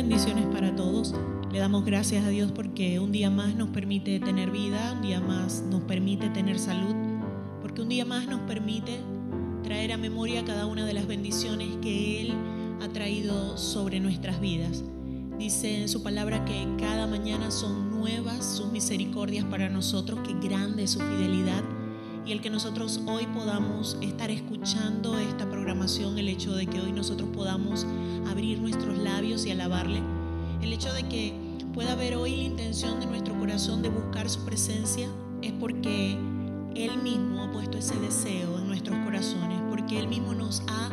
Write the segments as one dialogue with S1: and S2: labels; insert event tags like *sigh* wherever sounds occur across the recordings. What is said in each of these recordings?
S1: Bendiciones para todos. Le damos gracias a Dios porque un día más nos permite tener vida, un día más nos permite tener salud, porque un día más nos permite traer a memoria cada una de las bendiciones que Él ha traído sobre nuestras vidas. Dice en su palabra que cada mañana son nuevas sus misericordias para nosotros, que grande es su fidelidad y el que nosotros hoy podamos estar escuchando esta programación, el hecho de que hoy nosotros podamos abrir nuestros labios y alabarle, el hecho de que pueda haber hoy la intención de nuestro corazón de buscar su presencia, es porque Él mismo ha puesto ese deseo en nuestros corazones, porque Él mismo nos ha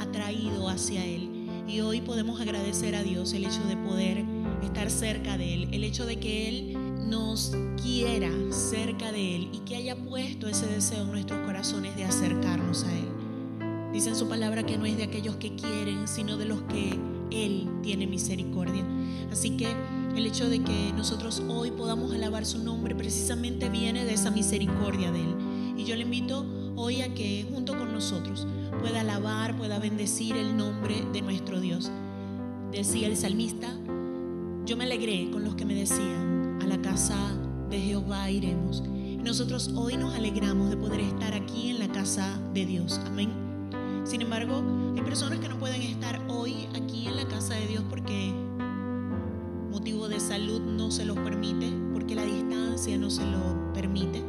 S1: atraído hacia Él. Y hoy podemos agradecer a Dios el hecho de poder estar cerca de Él, el hecho de que Él nos quiera cerca de Él y que haya puesto ese deseo en nuestros corazones de acercarnos a Él. Dice en su palabra que no es de aquellos que quieren, sino de los que Él tiene misericordia. Así que el hecho de que nosotros hoy podamos alabar su nombre precisamente viene de esa misericordia de Él. Y yo le invito hoy a que junto con nosotros pueda alabar, pueda bendecir el nombre de nuestro Dios. Decía el salmista, yo me alegré con los que me decían, a la casa de Jehová iremos. Nosotros hoy nos alegramos de poder estar aquí en la casa de Dios. Amén. Sin embargo, hay personas que no pueden estar hoy aquí en la casa de Dios porque motivo de salud no se los permite, porque la distancia no se lo permite.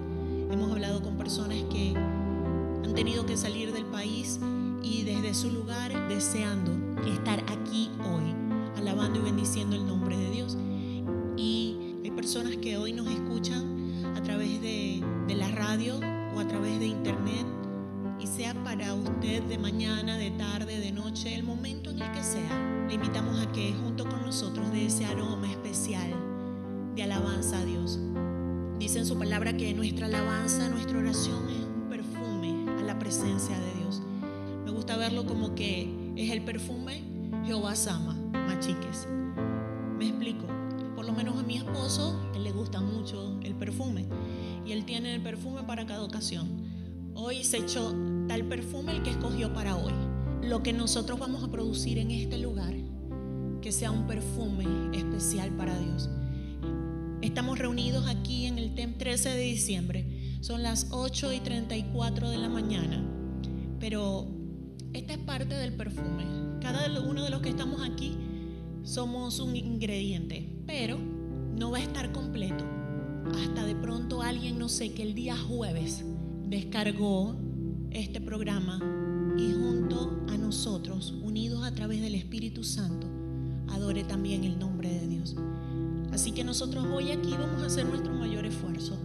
S1: Hemos hablado con personas que han tenido que salir del país y desde su lugar deseando estar aquí hoy, alabando y bendiciendo el nombre de Dios personas que hoy nos escuchan a través de, de la radio o a través de internet y sea para usted de mañana, de tarde, de noche, el momento en el que sea, le invitamos a que junto con nosotros de ese aroma especial de alabanza a Dios. Dice en su palabra que nuestra alabanza, nuestra oración es un perfume a la presencia de Dios. Me gusta verlo como que es el perfume Jehová Sama, machiques. Me explico lo menos a mi esposo, él le gusta mucho el perfume y él tiene el perfume para cada ocasión. Hoy se echó tal perfume el que escogió para hoy. Lo que nosotros vamos a producir en este lugar, que sea un perfume especial para Dios. Estamos reunidos aquí en el TEM 13 de diciembre. Son las 8 y 34 de la mañana. Pero esta es parte del perfume. Cada uno de los que estamos aquí somos un ingrediente, pero no va a estar completo hasta de pronto alguien, no sé, que el día jueves descargó este programa y junto a nosotros, unidos a través del Espíritu Santo, adore también el nombre de Dios. Así que nosotros hoy aquí vamos a hacer nuestro mayor esfuerzo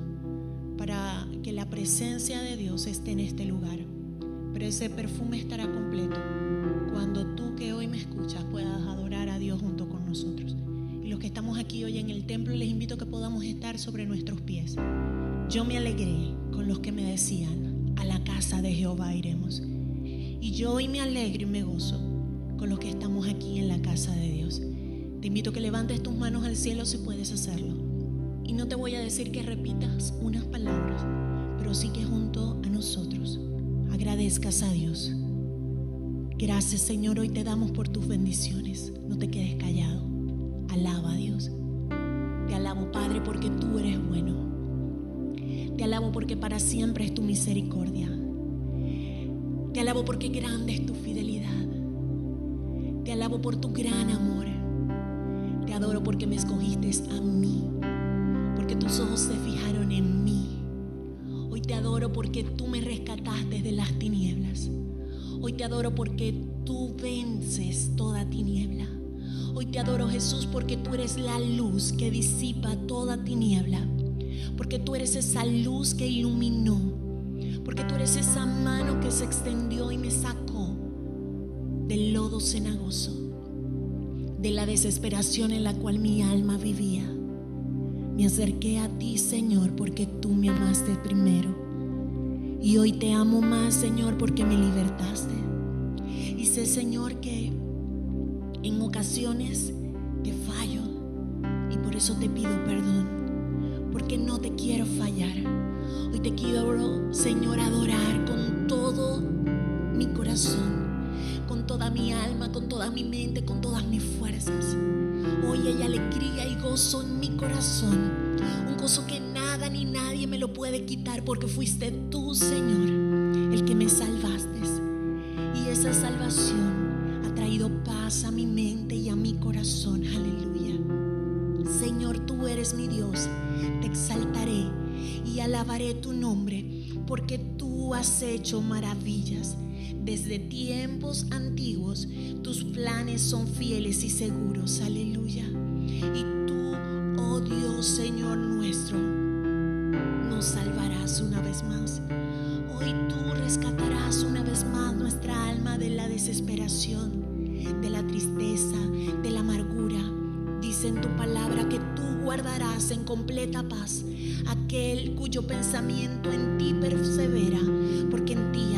S1: para que la presencia de Dios esté en este lugar. Pero ese perfume estará completo cuando tú que hoy me escuchas puedas adorar a Dios junto con nosotros. Hoy en el templo, les invito a que podamos estar sobre nuestros pies. Yo me alegré con los que me decían, a la casa de Jehová iremos. Y yo hoy me alegro y me gozo con los que estamos aquí en la casa de Dios. Te invito a que levantes tus manos al cielo si puedes hacerlo. Y no te voy a decir que repitas unas palabras, pero sí que junto a nosotros agradezcas a Dios Gracias Señor, hoy te damos por tus bendiciones. No te quedes callado. Alaba a Dios. Te alabo Padre porque tú eres bueno. Te alabo porque para siempre es tu misericordia. Te alabo porque grande es tu fidelidad. Te alabo por tu gran amor. Te adoro porque me escogiste a mí. Porque tus ojos se fijaron en mí. Hoy te adoro porque tú me rescataste de las tinieblas. Hoy te adoro porque tú vences toda tiniebla. Hoy te adoro Jesús porque tú eres la luz que disipa toda tiniebla. Porque tú eres esa luz que iluminó. Porque tú eres esa mano que se extendió y me sacó del lodo cenagoso. De la desesperación en la cual mi alma vivía. Me acerqué a ti, Señor, porque tú me amaste primero. Y hoy te amo más, Señor, porque me libertaste. Y sé, Señor, que en ocasiones te fallo y por eso te pido perdón, porque no te quiero fallar. Hoy te quiero, Señor, adorar con todo mi corazón. con toda mi alma, con toda mi mente, con todas mis fuerzas. Hoy hay alegría y gozo en mi corazón, un gozo que nada ni nadie me lo puede quitar porque fuiste tú, Señor, el que me salvaste. Y esa salvación traído paz a mi mente y a mi corazón. Aleluya. Señor, tú eres mi Dios, te exaltaré y alabaré tu nombre porque tú has hecho maravillas. Desde tiempos antiguos tus planes son fieles y seguros. Aleluya. Y tú, oh Dios, Señor nuestro, nos salvarás una vez más. Hoy tú rescatarás una vez más nuestra alma de la desesperación, de la tristeza, de la amargura. Dice en tu palabra que tú guardarás en completa paz aquel cuyo pensamiento en ti persevera, porque en ti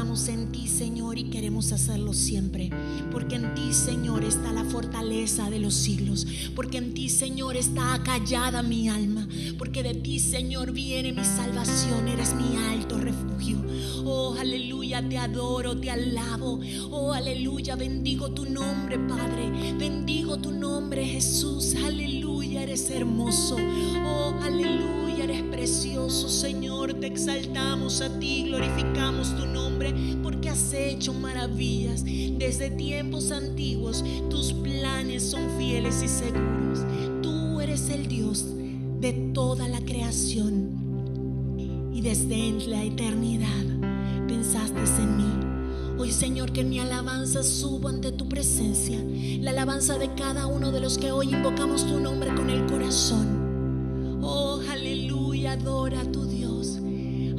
S1: en ti, Señor, y queremos hacerlo siempre. Porque en ti, Señor, está la fortaleza de los siglos. Porque en ti, Señor, está acallada mi alma. Porque de ti, Señor, viene mi salvación. Eres mi alto refugio. Oh, aleluya, te adoro, te alabo. Oh, aleluya, bendigo tu nombre, Padre. Bendigo tu nombre, Jesús. Aleluya, eres hermoso. Oh, aleluya, eres precioso, Señor. Te exaltamos a ti, glorificamos tu nombre, porque has hecho maravillas. Desde tiempos antiguos, tus planes son fieles y seguros. Tú eres el Dios de toda la creación. Y desde la eternidad pensaste en mí. Hoy Señor, que mi alabanza subo ante tu presencia, la alabanza de cada uno de los que hoy invocamos tu nombre con el corazón. Oh, adora a tu Dios,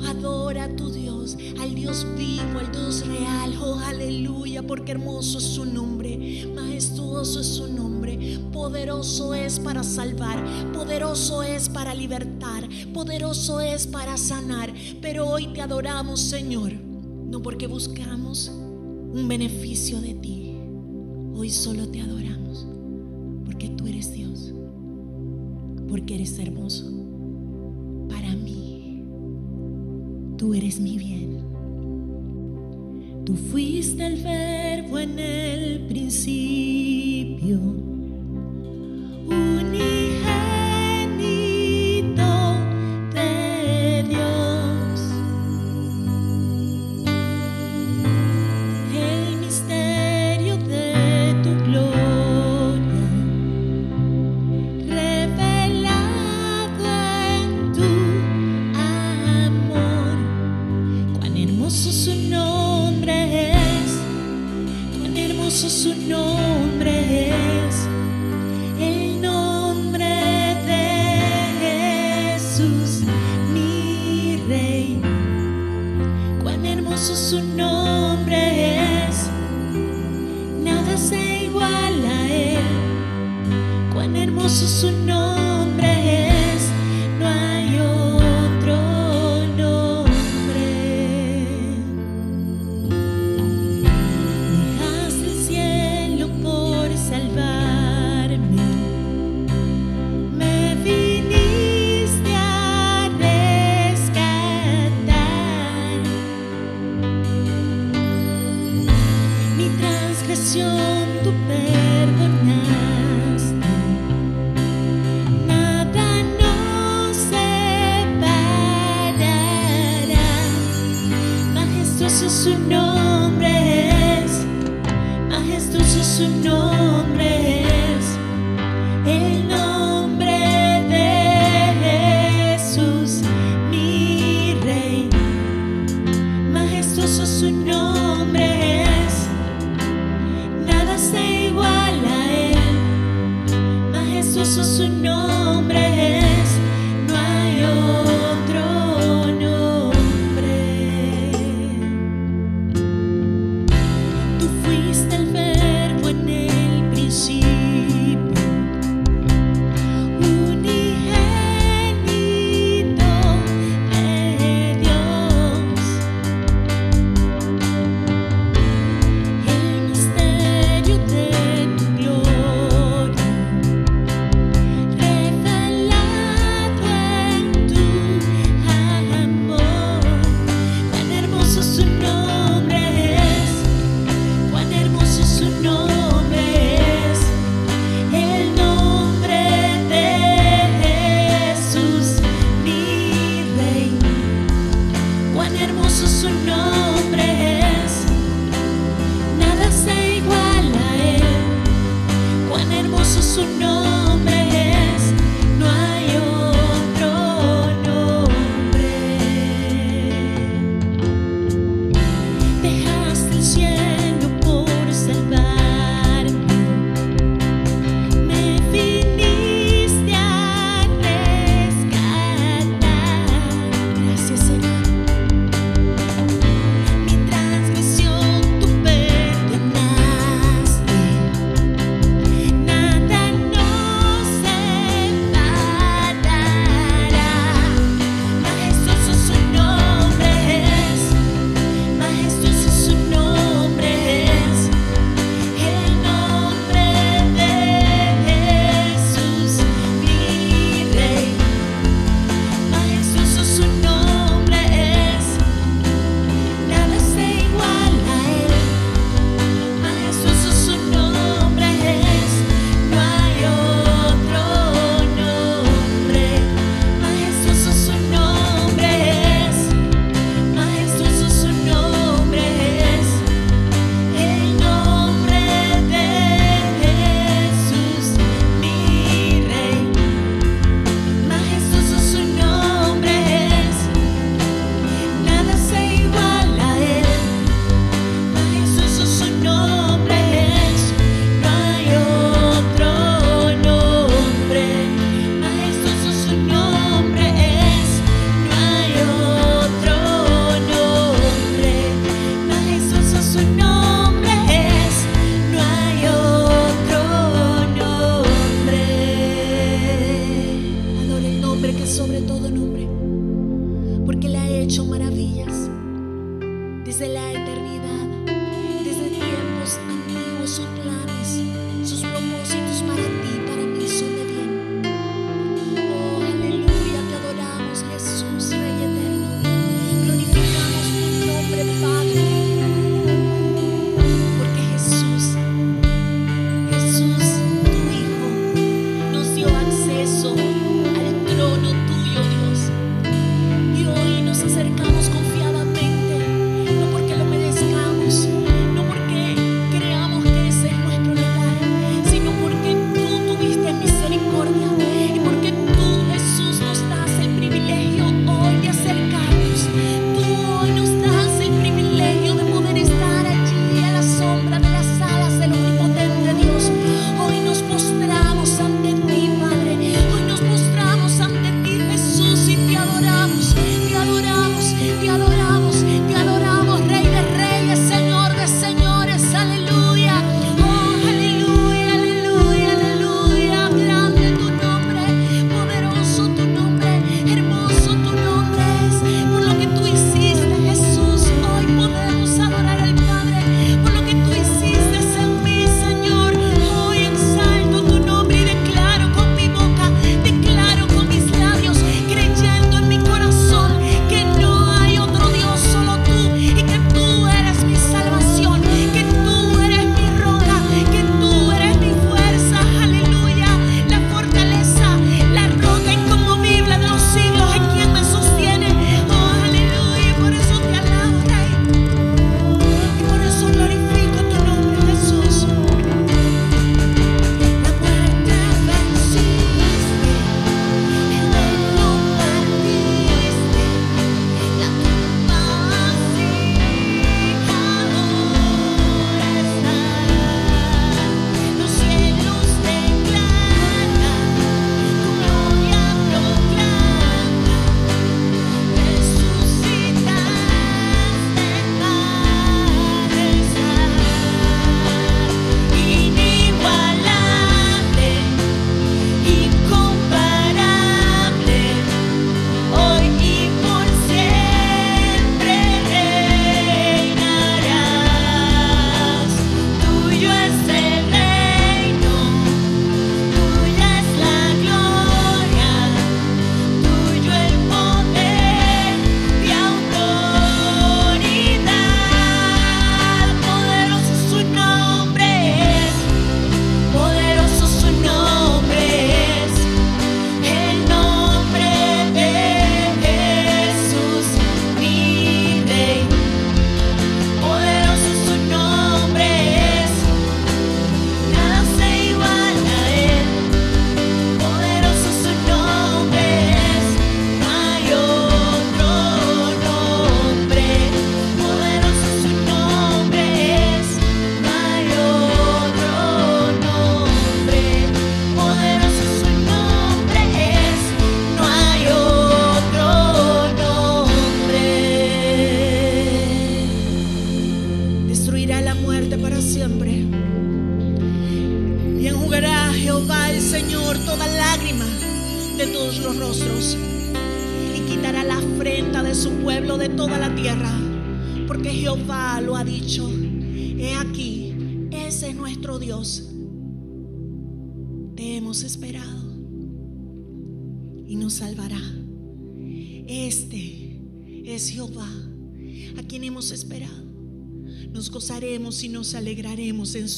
S1: adora a tu Dios, al Dios vivo, al Dios real. Oh, aleluya, porque hermoso es su nombre, majestuoso es su nombre, poderoso es para salvar, poderoso es para libertar, poderoso es para sanar. Pero hoy te adoramos, Señor. No porque buscamos un beneficio de ti. Hoy solo te adoramos. Porque tú eres Dios, porque eres hermoso. Tú eres mi bien. Tú fuiste el verbo en el principio.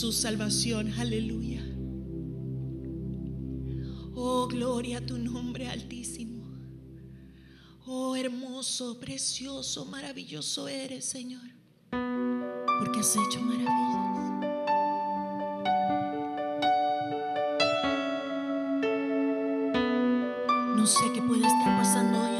S1: su salvación. Aleluya. Oh, gloria a tu nombre altísimo. Oh, hermoso, precioso, maravilloso eres, Señor. Porque has hecho maravillas. No sé qué puede estar pasando hoy.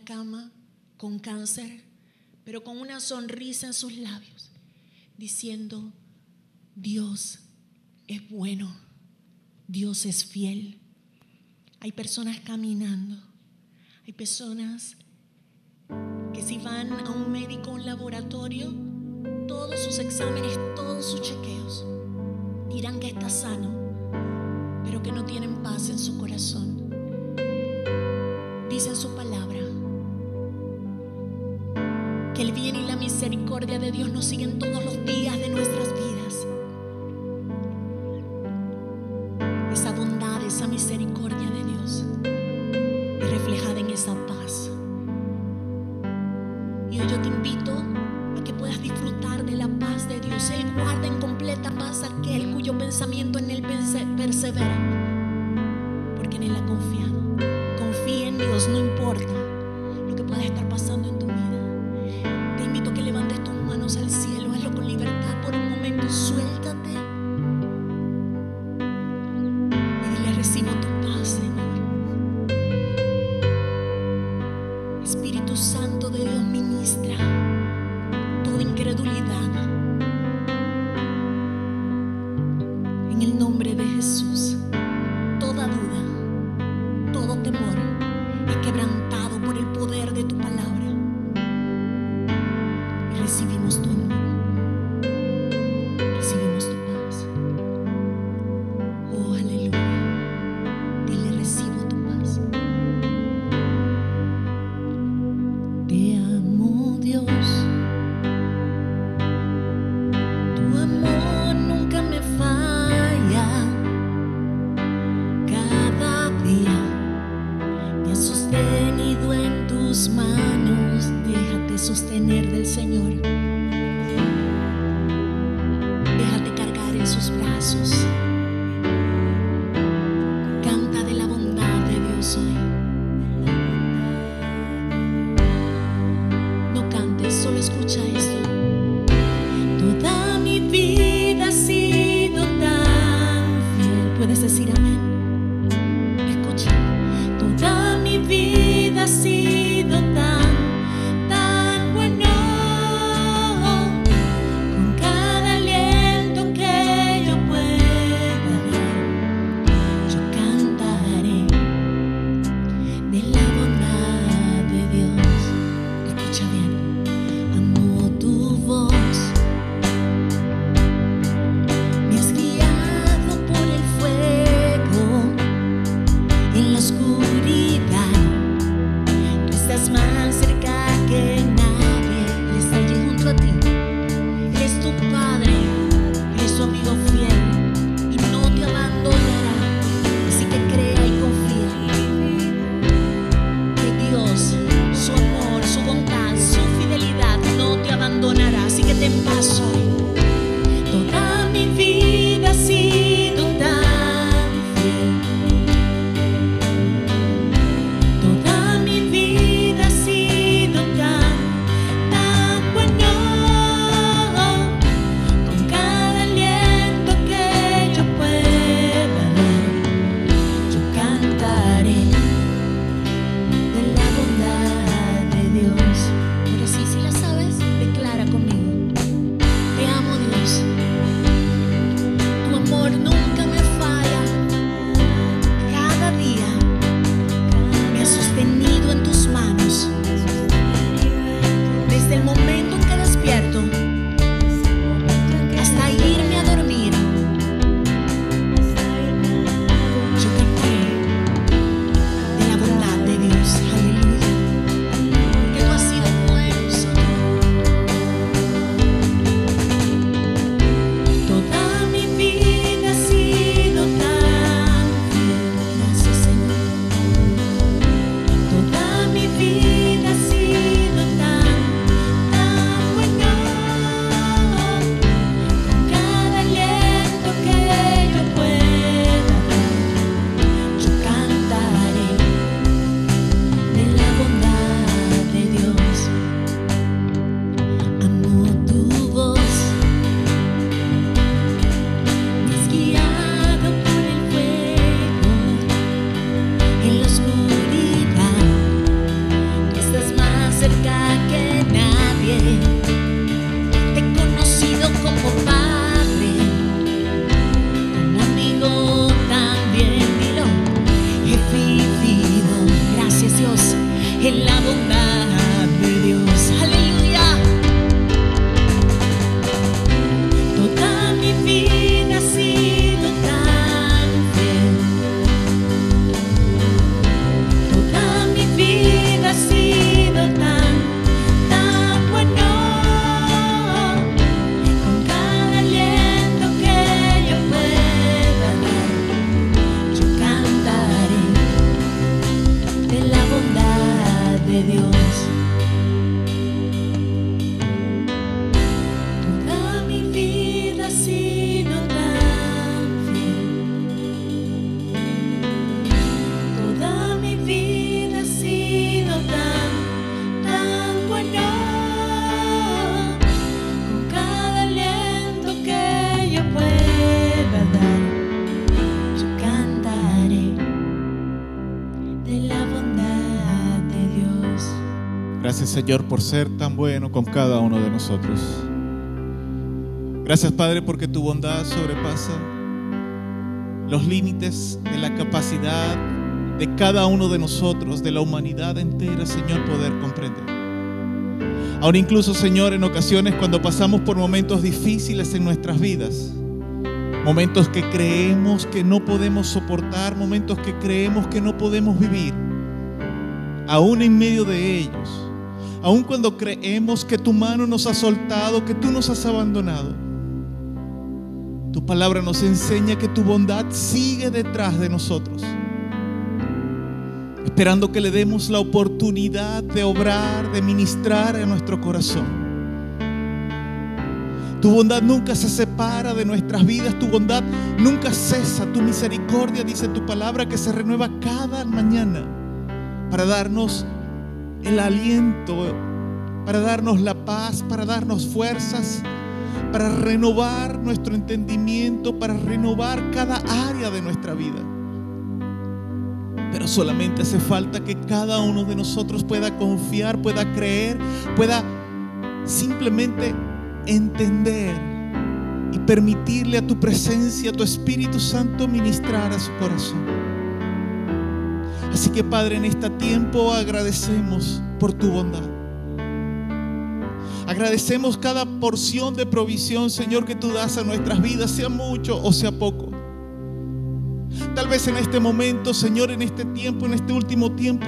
S1: Cama con cáncer, pero con una sonrisa en sus labios, diciendo, Dios es bueno, Dios es fiel. Hay personas caminando, hay personas que si van a un médico, un laboratorio, todos sus exámenes, todos sus chequeos, dirán que está sano, pero que no tienen paz en su corazón. Dice en su palabra bien y la misericordia de Dios nos siguen todos los días de nuestras vidas. Esa bondad, esa misericordia de Dios es reflejada en esa paz. Y hoy yo te invito a que puedas disfrutar de la paz de Dios. Él guarda en completa paz aquel cuyo pensamiento en Él perse- persevera, Señor, por
S2: ser tan bueno con cada uno de nosotros. Gracias, Padre, porque tu bondad sobrepasa los límites de la capacidad de cada uno de nosotros, de la humanidad entera, Señor, poder comprender. Ahora incluso, Señor, en ocasiones cuando pasamos por momentos difíciles en nuestras vidas, momentos que creemos que no podemos soportar, momentos que creemos que no podemos vivir, aún en medio de ellos, aún cuando creemos que tu mano nos ha soltado, que tú nos has abandonado, tu palabra nos enseña que tu bondad sigue detrás de nosotros esperando que le demos la oportunidad de obrar, de ministrar en nuestro corazón. Tu bondad nunca se separa de nuestras vidas, tu bondad nunca cesa, tu misericordia, dice tu palabra, que se renueva cada mañana para darnos el aliento, para darnos la paz, para darnos fuerzas, para renovar nuestro entendimiento, para renovar cada área de nuestra vida. Pero solamente hace falta que cada uno de nosotros pueda confiar, pueda creer, pueda simplemente entender y permitirle a tu presencia, a tu Espíritu Santo ministrar a su corazón. Así que Padre, en este tiempo agradecemos por tu bondad. Agradecemos cada porción de provisión, Señor, que tú das a nuestras vidas, sea mucho o sea poco. Tal vez en este momento, Señor, en este tiempo, en este último tiempo,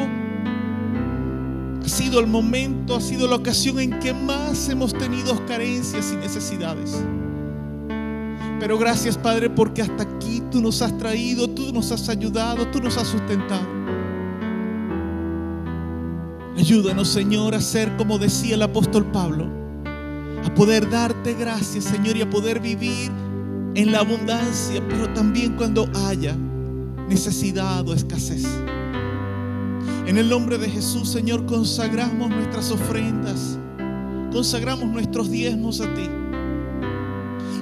S2: ha sido el momento, ha sido la ocasión en que más hemos tenido carencias y necesidades. Pero gracias, Padre, porque hasta aquí tú nos has traído, tú nos has ayudado, tú nos has sustentado. Ayúdanos, Señor, a ser como decía el apóstol Pablo, a poder darte gracias, Señor, y a poder vivir en la abundancia, pero también cuando haya necesidad o escasez. En el nombre de Jesús, Señor, consagramos nuestras ofrendas, consagramos nuestros diezmos a ti.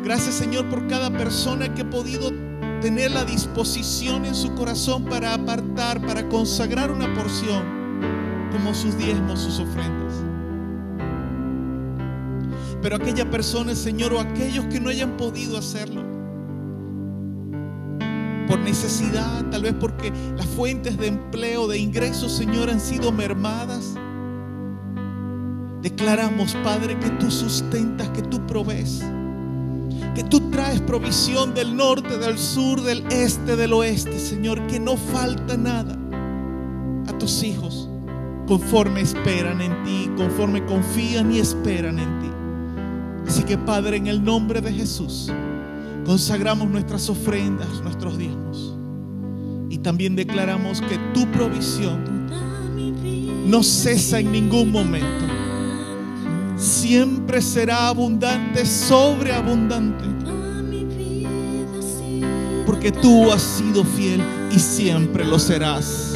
S2: Gracias, Señor, por cada persona que ha podido tener la disposición en su corazón para apartar, para consagrar una porción como sus diezmos, sus ofrendas. Pero aquella persona, Señor, o aquellos que no hayan podido hacerlo, por necesidad, tal vez porque las fuentes de empleo, de ingresos, Señor, han sido mermadas. Declaramos, Padre, que tú sustentas, que tú provees, que tú traes provisión del norte, del sur, del este, del oeste, Señor, que no falta nada a tus hijos conforme esperan en ti, conforme confían y esperan en ti. Así que, Padre, en el nombre de Jesús, consagramos nuestras ofrendas, nuestros diezmos. Y también declaramos que tu provisión no cesa en ningún momento. Siempre será abundante, sobreabundante. Porque tú has sido fiel y siempre lo serás.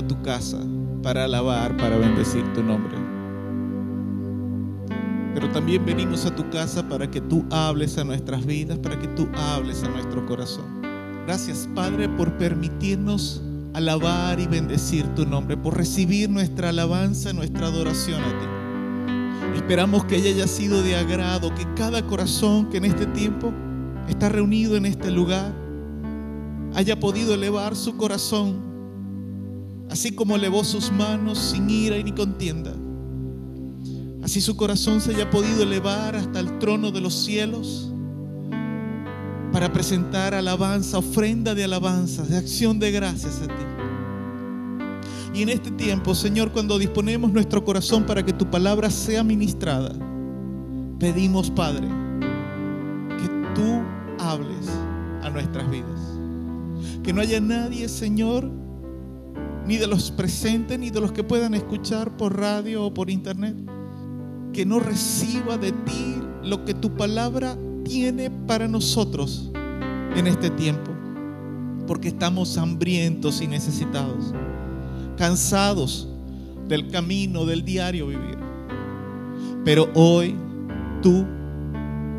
S2: A tu casa para alabar, para bendecir tu nombre. Pero también venimos a tu casa para que tú hables a nuestras vidas, para que tú hables a nuestro corazón. Gracias Padre por permitirnos alabar y bendecir tu nombre, por recibir nuestra alabanza, nuestra adoración a ti. Esperamos que ella haya sido de agrado, que cada corazón que en este tiempo está reunido en este lugar haya podido elevar su corazón, así como elevó sus manos sin ira y ni contienda. Así su corazón se haya podido elevar hasta el trono de los cielos para presentar alabanza, ofrenda de alabanza, de acción de gracias a ti. Y en este tiempo, Señor, cuando disponemos nuestro corazón para que tu palabra sea ministrada, pedimos, Padre, que tú hables a nuestras vidas. Que no haya nadie, Señor, ni de los presentes, ni de los que puedan escuchar por radio o por internet, que no reciba de ti lo que tu palabra tiene para nosotros en este tiempo. Porque estamos hambrientos y necesitados, cansados del camino, del diario vivir. Pero hoy tú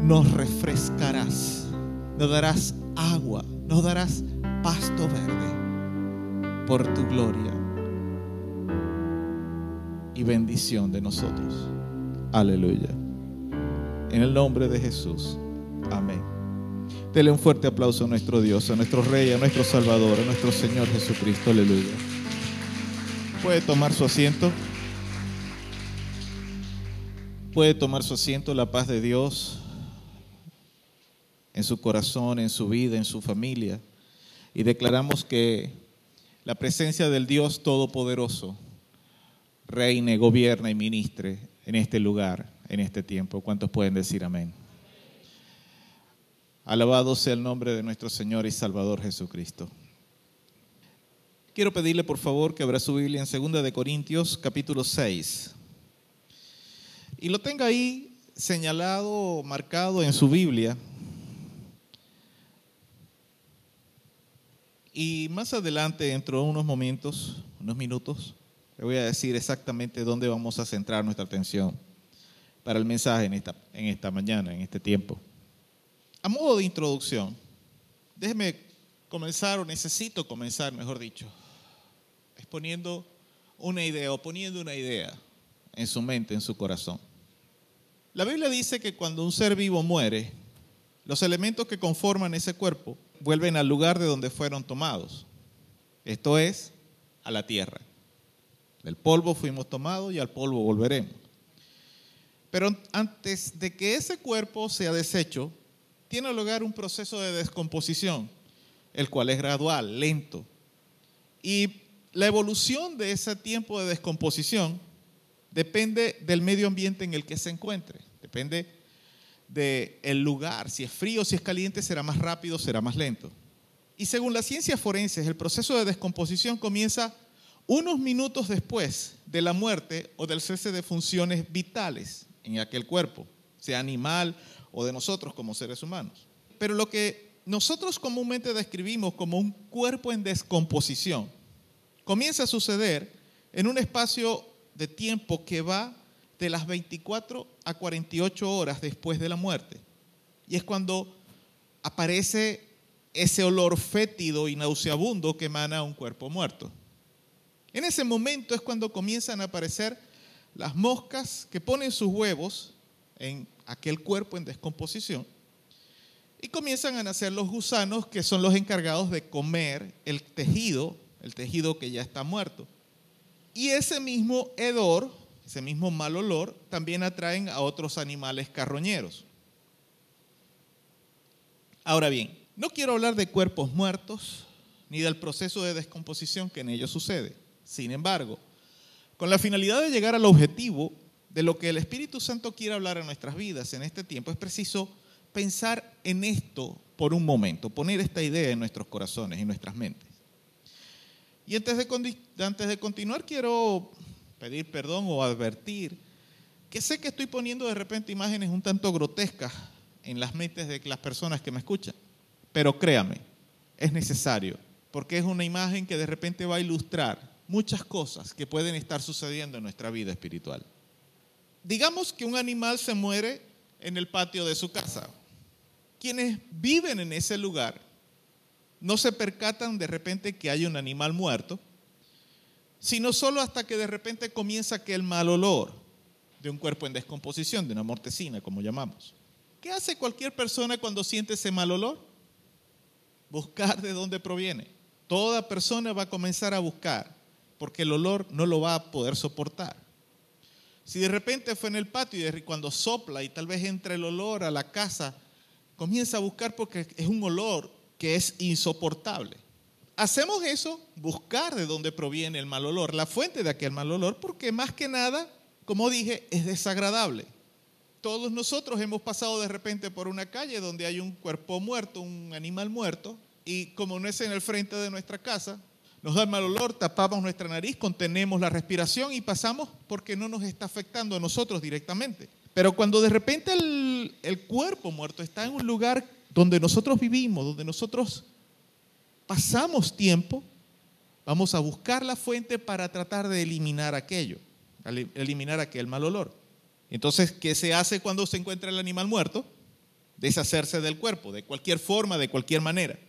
S2: nos refrescarás, nos darás agua, nos darás pasto verde por tu gloria y bendición de nosotros. Aleluya. En el nombre de Jesús. Amén. Dele un fuerte aplauso a nuestro Dios, a nuestro Rey, a nuestro Salvador, a nuestro Señor Jesucristo. Aleluya. Puede tomar su asiento. Puede tomar su asiento la paz de Dios en su corazón, en su vida, en su familia. Y declaramos que la presencia del Dios Todopoderoso reine, gobierna y ministre en este lugar, en este tiempo. ¿Cuántos pueden decir amén? Alabado sea el nombre de nuestro Señor y Salvador Jesucristo. Quiero pedirle por favor que abra su Biblia en 2 de Corintios capítulo 6. Y lo tenga ahí señalado, marcado en su Biblia. Y más adelante, dentro de unos momentos, unos minutos, le voy a decir exactamente dónde vamos a centrar nuestra atención para el mensaje en esta, en esta mañana, en este tiempo. A modo de introducción, déjeme comenzar, o necesito comenzar, mejor dicho, exponiendo una idea o poniendo una idea en su mente, en su corazón. La Biblia dice que cuando un ser vivo muere, los elementos que conforman ese cuerpo vuelven al lugar de donde fueron tomados. Esto es, a la tierra. Del polvo fuimos tomados y al polvo volveremos. Pero antes de que ese cuerpo sea deshecho, tiene lugar un proceso de descomposición, el cual es gradual, lento. Y la evolución de ese tiempo de descomposición depende del medio ambiente en el que se encuentre, depende del lugar, si es frío, si es caliente, será más rápido, será más lento. Y según las ciencias forenses, el proceso de descomposición comienza unos minutos después de la muerte o del cese de funciones vitales en aquel cuerpo, sea animal o de nosotros como seres humanos. Pero lo que nosotros comúnmente describimos como un cuerpo en descomposición comienza a suceder en un espacio de tiempo que va de las 24 a 48 horas después de la muerte. Y es cuando aparece ese olor fétido y nauseabundo que emana un cuerpo muerto. En ese momento es cuando comienzan a aparecer las moscas que ponen sus huevos en aquel cuerpo en descomposición y comienzan a nacer los gusanos que son los encargados de comer el tejido, el tejido que ya está muerto. Y ese mismo hedor, ese mismo mal olor, también atraen a otros animales carroñeros. Ahora bien, no quiero hablar de cuerpos muertos ni del proceso de descomposición que en ellos sucede. Sin embargo, con la finalidad de llegar al objetivo de lo que el Espíritu Santo quiere hablar a nuestras vidas en este tiempo, es preciso pensar en esto por un momento, poner esta idea en nuestros corazones y nuestras mentes. Y antes de, antes de continuar quiero pedir perdón o advertir que sé que estoy poniendo de repente imágenes un tanto grotescas en las mentes de las personas que me escuchan, pero créame, es necesario, porque es una imagen que de repente va a ilustrar muchas cosas que pueden estar sucediendo en nuestra vida espiritual. Digamos que un animal se muere en el patio de su casa. Quienes viven en ese lugar no se percatan de repente que hay un animal muerto, sino solo hasta que de repente comienza aquel mal olor de un cuerpo en descomposición, de una mortecina, como llamamos. ¿Qué hace cualquier persona cuando siente ese mal olor? Buscar de dónde proviene. Toda persona va a comenzar a buscar, porque el olor no lo va a poder soportar. Si de repente fue en el patio y cuando sopla y tal vez entra el olor a la casa, comienza a buscar porque es un olor que es insoportable. Hacemos eso, buscar de dónde proviene el mal olor, la fuente de aquel mal olor, porque más que nada, como dije, es desagradable. Todos nosotros hemos pasado de repente por una calle donde hay un cuerpo muerto, un animal muerto, y como no es en el frente de nuestra casa, nos da el mal olor, tapamos nuestra nariz, contenemos la respiración y pasamos porque no nos está afectando a nosotros directamente. Pero cuando de repente el, el cuerpo muerto está en un lugar donde nosotros vivimos, donde nosotros pasamos tiempo, vamos a buscar la fuente para tratar de eliminar aquello, eliminar aquel mal olor. Entonces, ¿qué se hace cuando se encuentra el animal muerto? Deshacerse del cuerpo, de cualquier forma, de cualquier manera.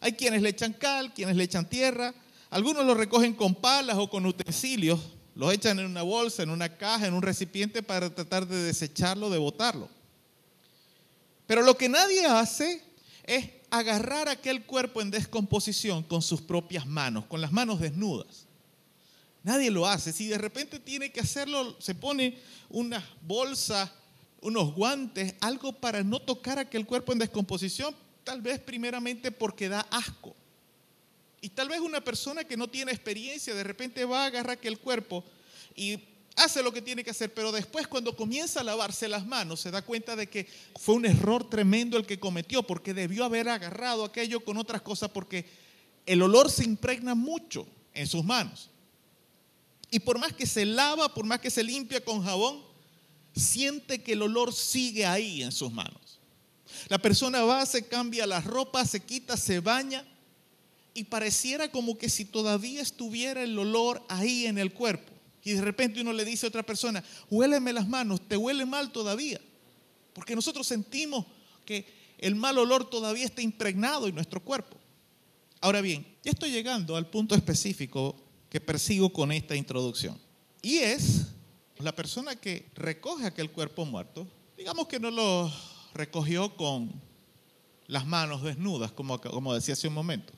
S2: Hay quienes le echan cal, quienes le echan tierra, algunos lo recogen con palas o con utensilios, los echan en una bolsa, en una caja, en un recipiente para tratar de desecharlo, de botarlo. Pero lo que nadie hace es agarrar aquel cuerpo en descomposición con sus propias manos, con las manos desnudas. Nadie lo hace. Si de repente tiene que hacerlo, se pone una bolsa, unos guantes, algo para no tocar aquel cuerpo en descomposición, tal vez primeramente porque da asco. Y tal vez una persona que no tiene experiencia de repente va a agarrar aquel cuerpo y hace lo que tiene que hacer, pero después cuando comienza a lavarse las manos se da cuenta de que fue un error tremendo el que cometió, porque debió haber agarrado aquello con otras cosas, porque el olor se impregna mucho en sus manos. Y por más que se lava, por más que se limpia con jabón, siente que el olor sigue ahí en sus manos. La persona va, se cambia la ropa, se quita, se baña y pareciera como que si todavía estuviera el olor ahí en el cuerpo. Y de repente uno le dice a otra persona, huéleme las manos, te huele mal todavía. Porque nosotros sentimos que el mal olor todavía está impregnado en nuestro cuerpo. Ahora bien, ya estoy llegando al punto específico que persigo con esta introducción. Y es la persona que recoge aquel cuerpo muerto, digamos que no lo recogió con las manos desnudas, como, como decía hace un momento.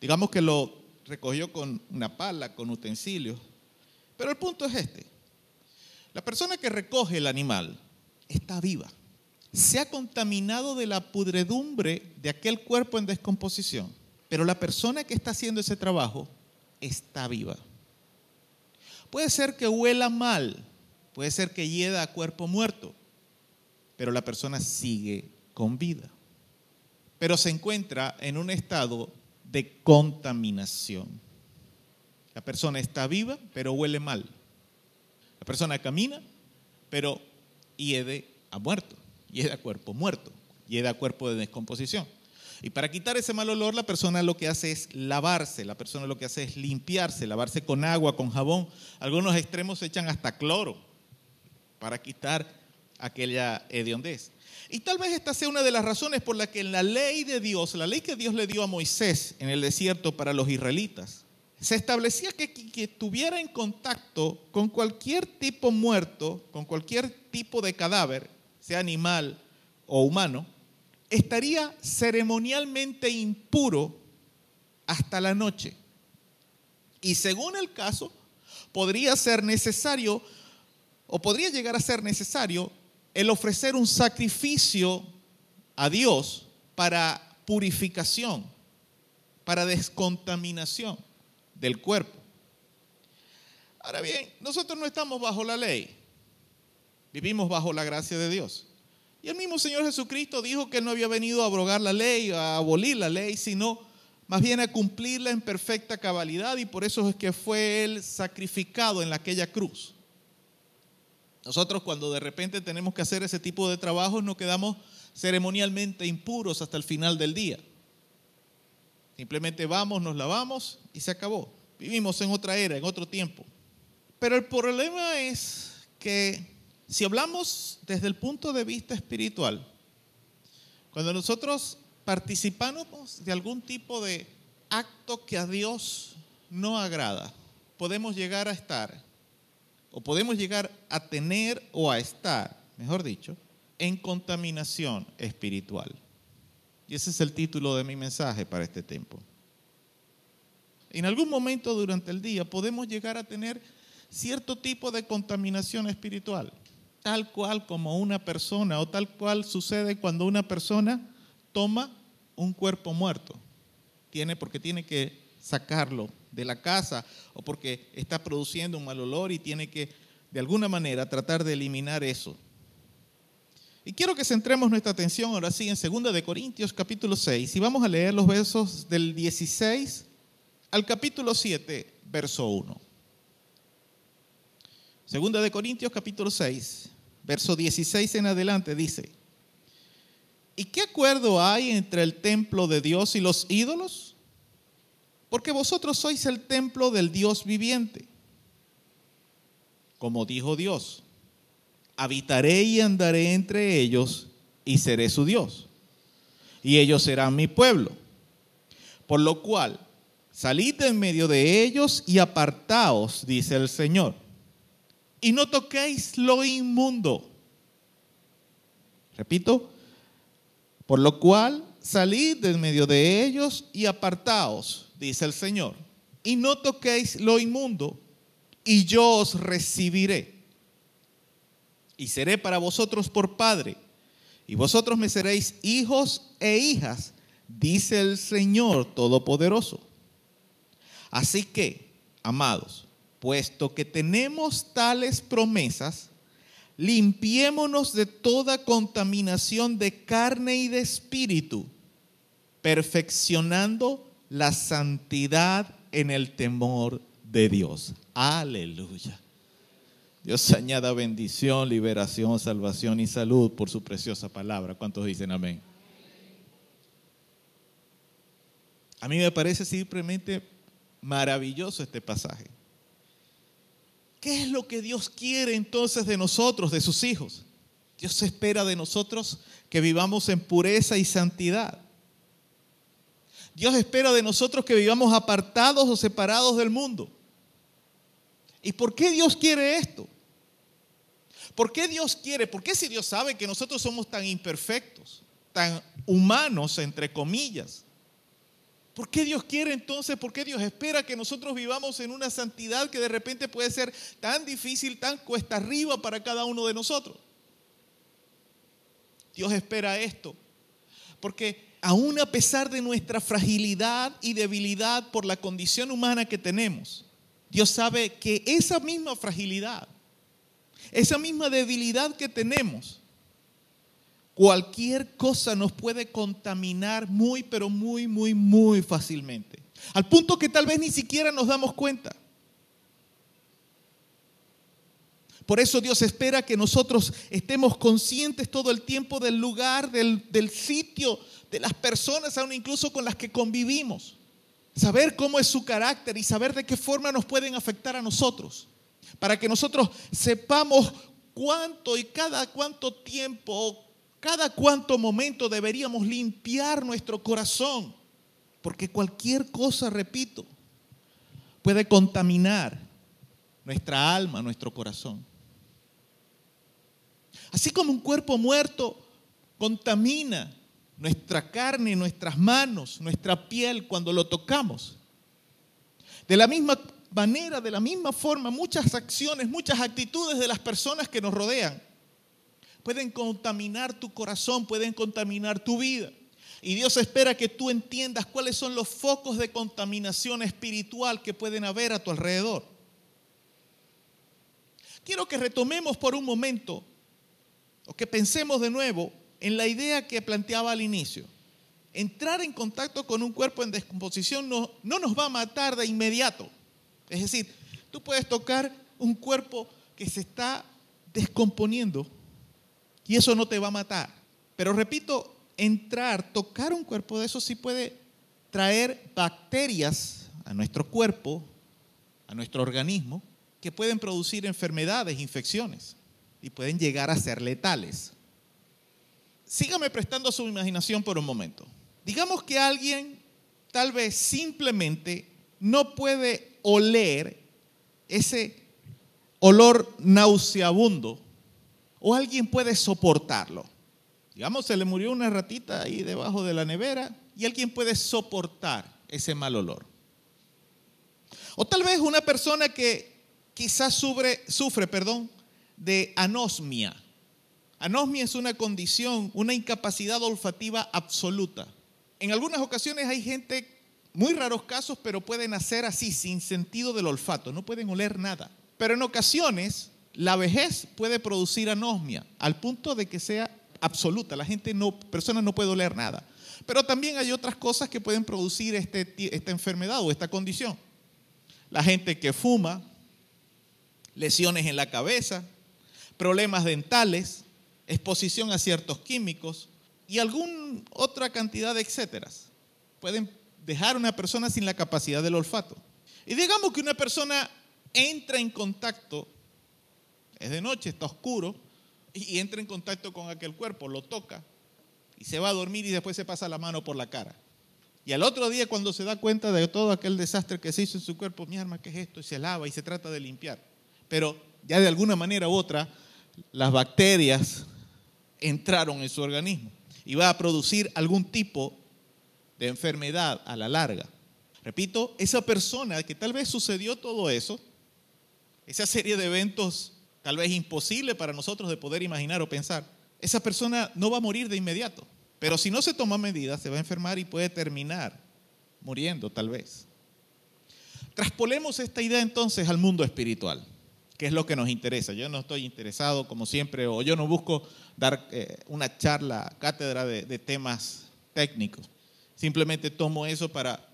S2: Digamos que lo recogió con una pala, con utensilios, pero el punto es este. La persona que recoge el animal está viva. Se ha contaminado de la pudredumbre de aquel cuerpo en descomposición. Pero la persona que está haciendo ese trabajo está viva. Puede ser que huela mal, puede ser que hieda a cuerpo muerto, pero la persona sigue con vida. Pero se encuentra en un estado de contaminación. La persona está viva, pero huele mal. La persona camina, pero hiede a muerto, hiede a cuerpo muerto, hiede a cuerpo de descomposición. Y para quitar ese mal olor, la persona lo que hace es lavarse, la persona lo que hace es limpiarse, lavarse con agua, con jabón. Algunos extremos echan hasta cloro para quitar aquella hediondez. Y tal vez esta sea una de las razones por la que en la ley de Dios, la ley que Dios le dio a Moisés en el desierto para los israelitas, se establecía que quien estuviera en contacto con cualquier tipo muerto, con cualquier tipo de cadáver, sea animal o humano, estaría ceremonialmente impuro hasta la noche. Y según el caso, podría ser necesario o podría llegar a ser necesario el ofrecer un sacrificio a Dios para purificación, para descontaminación del cuerpo. Ahora bien, nosotros no estamos bajo la ley, vivimos bajo la gracia de Dios. Y el mismo Señor Jesucristo dijo que Él no había venido a abrogar la ley, a abolir la ley, sino más bien a cumplirla en perfecta cabalidad y por eso es que fue él sacrificado en aquella cruz. Nosotros cuando de repente tenemos que hacer ese tipo de trabajos no quedamos ceremonialmente impuros hasta el final del día. Simplemente vamos, nos lavamos y se acabó. Vivimos en otra era, en otro tiempo. Pero el problema es que si hablamos desde el punto de vista espiritual, cuando nosotros participamos de algún tipo de acto que a Dios no agrada, podemos llegar a estar o podemos llegar a tener o a estar, mejor dicho, en contaminación espiritual. Y ese es el título de mi mensaje para este tiempo. En algún momento durante el día podemos llegar a tener cierto tipo de contaminación espiritual, tal cual como una persona o tal cual sucede cuando una persona toma un cuerpo muerto. Tiene porque tiene que sacarlo de la casa o porque está produciendo un mal olor y tiene que de alguna manera tratar de eliminar eso. Y quiero que centremos nuestra atención ahora sí en 2 de Corintios capítulo 6 y vamos a leer los versos del 16 al capítulo 7, verso 1. Segunda de Corintios capítulo 6, verso 16 en adelante dice, ¿y qué acuerdo hay entre el templo de Dios y los ídolos? porque vosotros sois el templo del Dios viviente. Como dijo Dios, habitaré y andaré entre ellos y seré su Dios. Y ellos serán mi pueblo. Por lo cual, salid en medio de ellos y apartaos, dice el Señor. Y no toquéis lo inmundo. Repito, por lo cual, salid en medio de ellos y apartaos dice el Señor, y no toquéis lo inmundo, y yo os recibiré. Y seré para vosotros por Padre, y vosotros me seréis hijos e hijas, dice el Señor Todopoderoso. Así que, amados, puesto que tenemos tales promesas, limpiémonos de toda contaminación de carne y de espíritu, perfeccionando la santidad en el temor de Dios. Aleluya. Dios añada bendición, liberación, salvación y salud por su preciosa palabra. ¿Cuántos dicen amén? A mí me parece simplemente maravilloso este pasaje. ¿Qué es lo que Dios quiere entonces de nosotros, de sus hijos? Dios espera de nosotros que vivamos en pureza y santidad. Dios espera de nosotros que vivamos apartados o separados del mundo. ¿Y por qué Dios quiere esto? ¿Por qué Dios quiere? ¿Por qué si Dios sabe que nosotros somos tan imperfectos, tan humanos, entre comillas? ¿Por qué Dios quiere entonces? ¿Por qué Dios espera que nosotros vivamos en una santidad que de repente puede ser tan difícil, tan cuesta arriba para cada uno de nosotros? Dios espera esto. Porque aún a pesar de nuestra fragilidad y debilidad por la condición humana que tenemos, Dios sabe que esa misma fragilidad, esa misma debilidad que tenemos, cualquier cosa nos puede contaminar muy, pero muy, muy, muy fácilmente. Al punto que tal vez ni siquiera nos damos cuenta. Por eso Dios espera que nosotros estemos conscientes todo el tiempo del lugar, del, del sitio de las personas, aún incluso con las que convivimos. Saber cómo es su carácter y saber de qué forma nos pueden afectar a nosotros. Para que nosotros sepamos cuánto y cada cuánto tiempo, cada cuánto momento deberíamos limpiar nuestro corazón. Porque cualquier cosa, repito, puede contaminar nuestra alma, nuestro corazón. Así como un cuerpo muerto contamina nuestra carne, nuestras manos, nuestra piel cuando lo tocamos. De la misma manera, de la misma forma, muchas acciones, muchas actitudes de las personas que nos rodean pueden contaminar tu corazón, pueden contaminar tu vida. Y Dios espera que tú entiendas cuáles son los focos de contaminación espiritual que pueden haber a tu alrededor. Quiero que retomemos por un momento o que pensemos de nuevo en la idea que planteaba al inicio. entrar en contacto con un cuerpo en descomposición no, no nos va a matar de inmediato. Es decir, tú puedes tocar un cuerpo que se está descomponiendo y eso no te va a matar. Pero repito, entrar, tocar un cuerpo de eso sí puede traer bacterias a nuestro cuerpo, a nuestro organismo, que pueden producir enfermedades, infecciones y pueden llegar a ser letales. Sígame prestando su imaginación por un momento. Digamos que alguien tal vez simplemente no puede oler ese olor nauseabundo o alguien puede soportarlo. Digamos, se le murió una ratita ahí debajo de la nevera y alguien puede soportar ese mal olor. O tal vez una persona que quizás sufre, sufre perdón, de anosmia. Anosmia es una condición, una incapacidad olfativa absoluta. En algunas ocasiones hay gente, muy raros casos, pero pueden hacer así, sin sentido del olfato, no pueden oler nada. Pero en ocasiones la vejez puede producir anosmia, al punto de que sea absoluta. La gente no, persona no puede oler nada. Pero también hay otras cosas que pueden producir este, esta enfermedad o esta condición. La gente que fuma, lesiones en la cabeza, problemas dentales, exposición a ciertos químicos y alguna otra cantidad de etcéteras. Pueden dejar a una persona sin la capacidad del olfato. Y digamos que una persona entra en contacto, es de noche, está oscuro, y entra en contacto con aquel cuerpo, lo toca, y se va a dormir y después se pasa la mano por la cara. Y al otro día cuando se da cuenta de todo aquel desastre que se hizo en su cuerpo, mi arma, ¿qué es esto? Y se lava y se trata de limpiar. Pero ya de alguna manera u otra, las bacterias entraron en su organismo y va a producir algún tipo de enfermedad a la larga. Repito, esa persona que tal vez sucedió todo eso, esa serie de eventos tal vez imposible para nosotros de poder imaginar o pensar, esa persona no va a morir de inmediato, pero si no se toma medidas se va a enfermar y puede terminar muriendo tal vez. Traspolemos esta idea entonces al mundo espiritual, que es lo que nos interesa. Yo no estoy interesado, como siempre, o yo no busco dar eh, una charla, cátedra de temas técnicos. Simplemente tomo eso para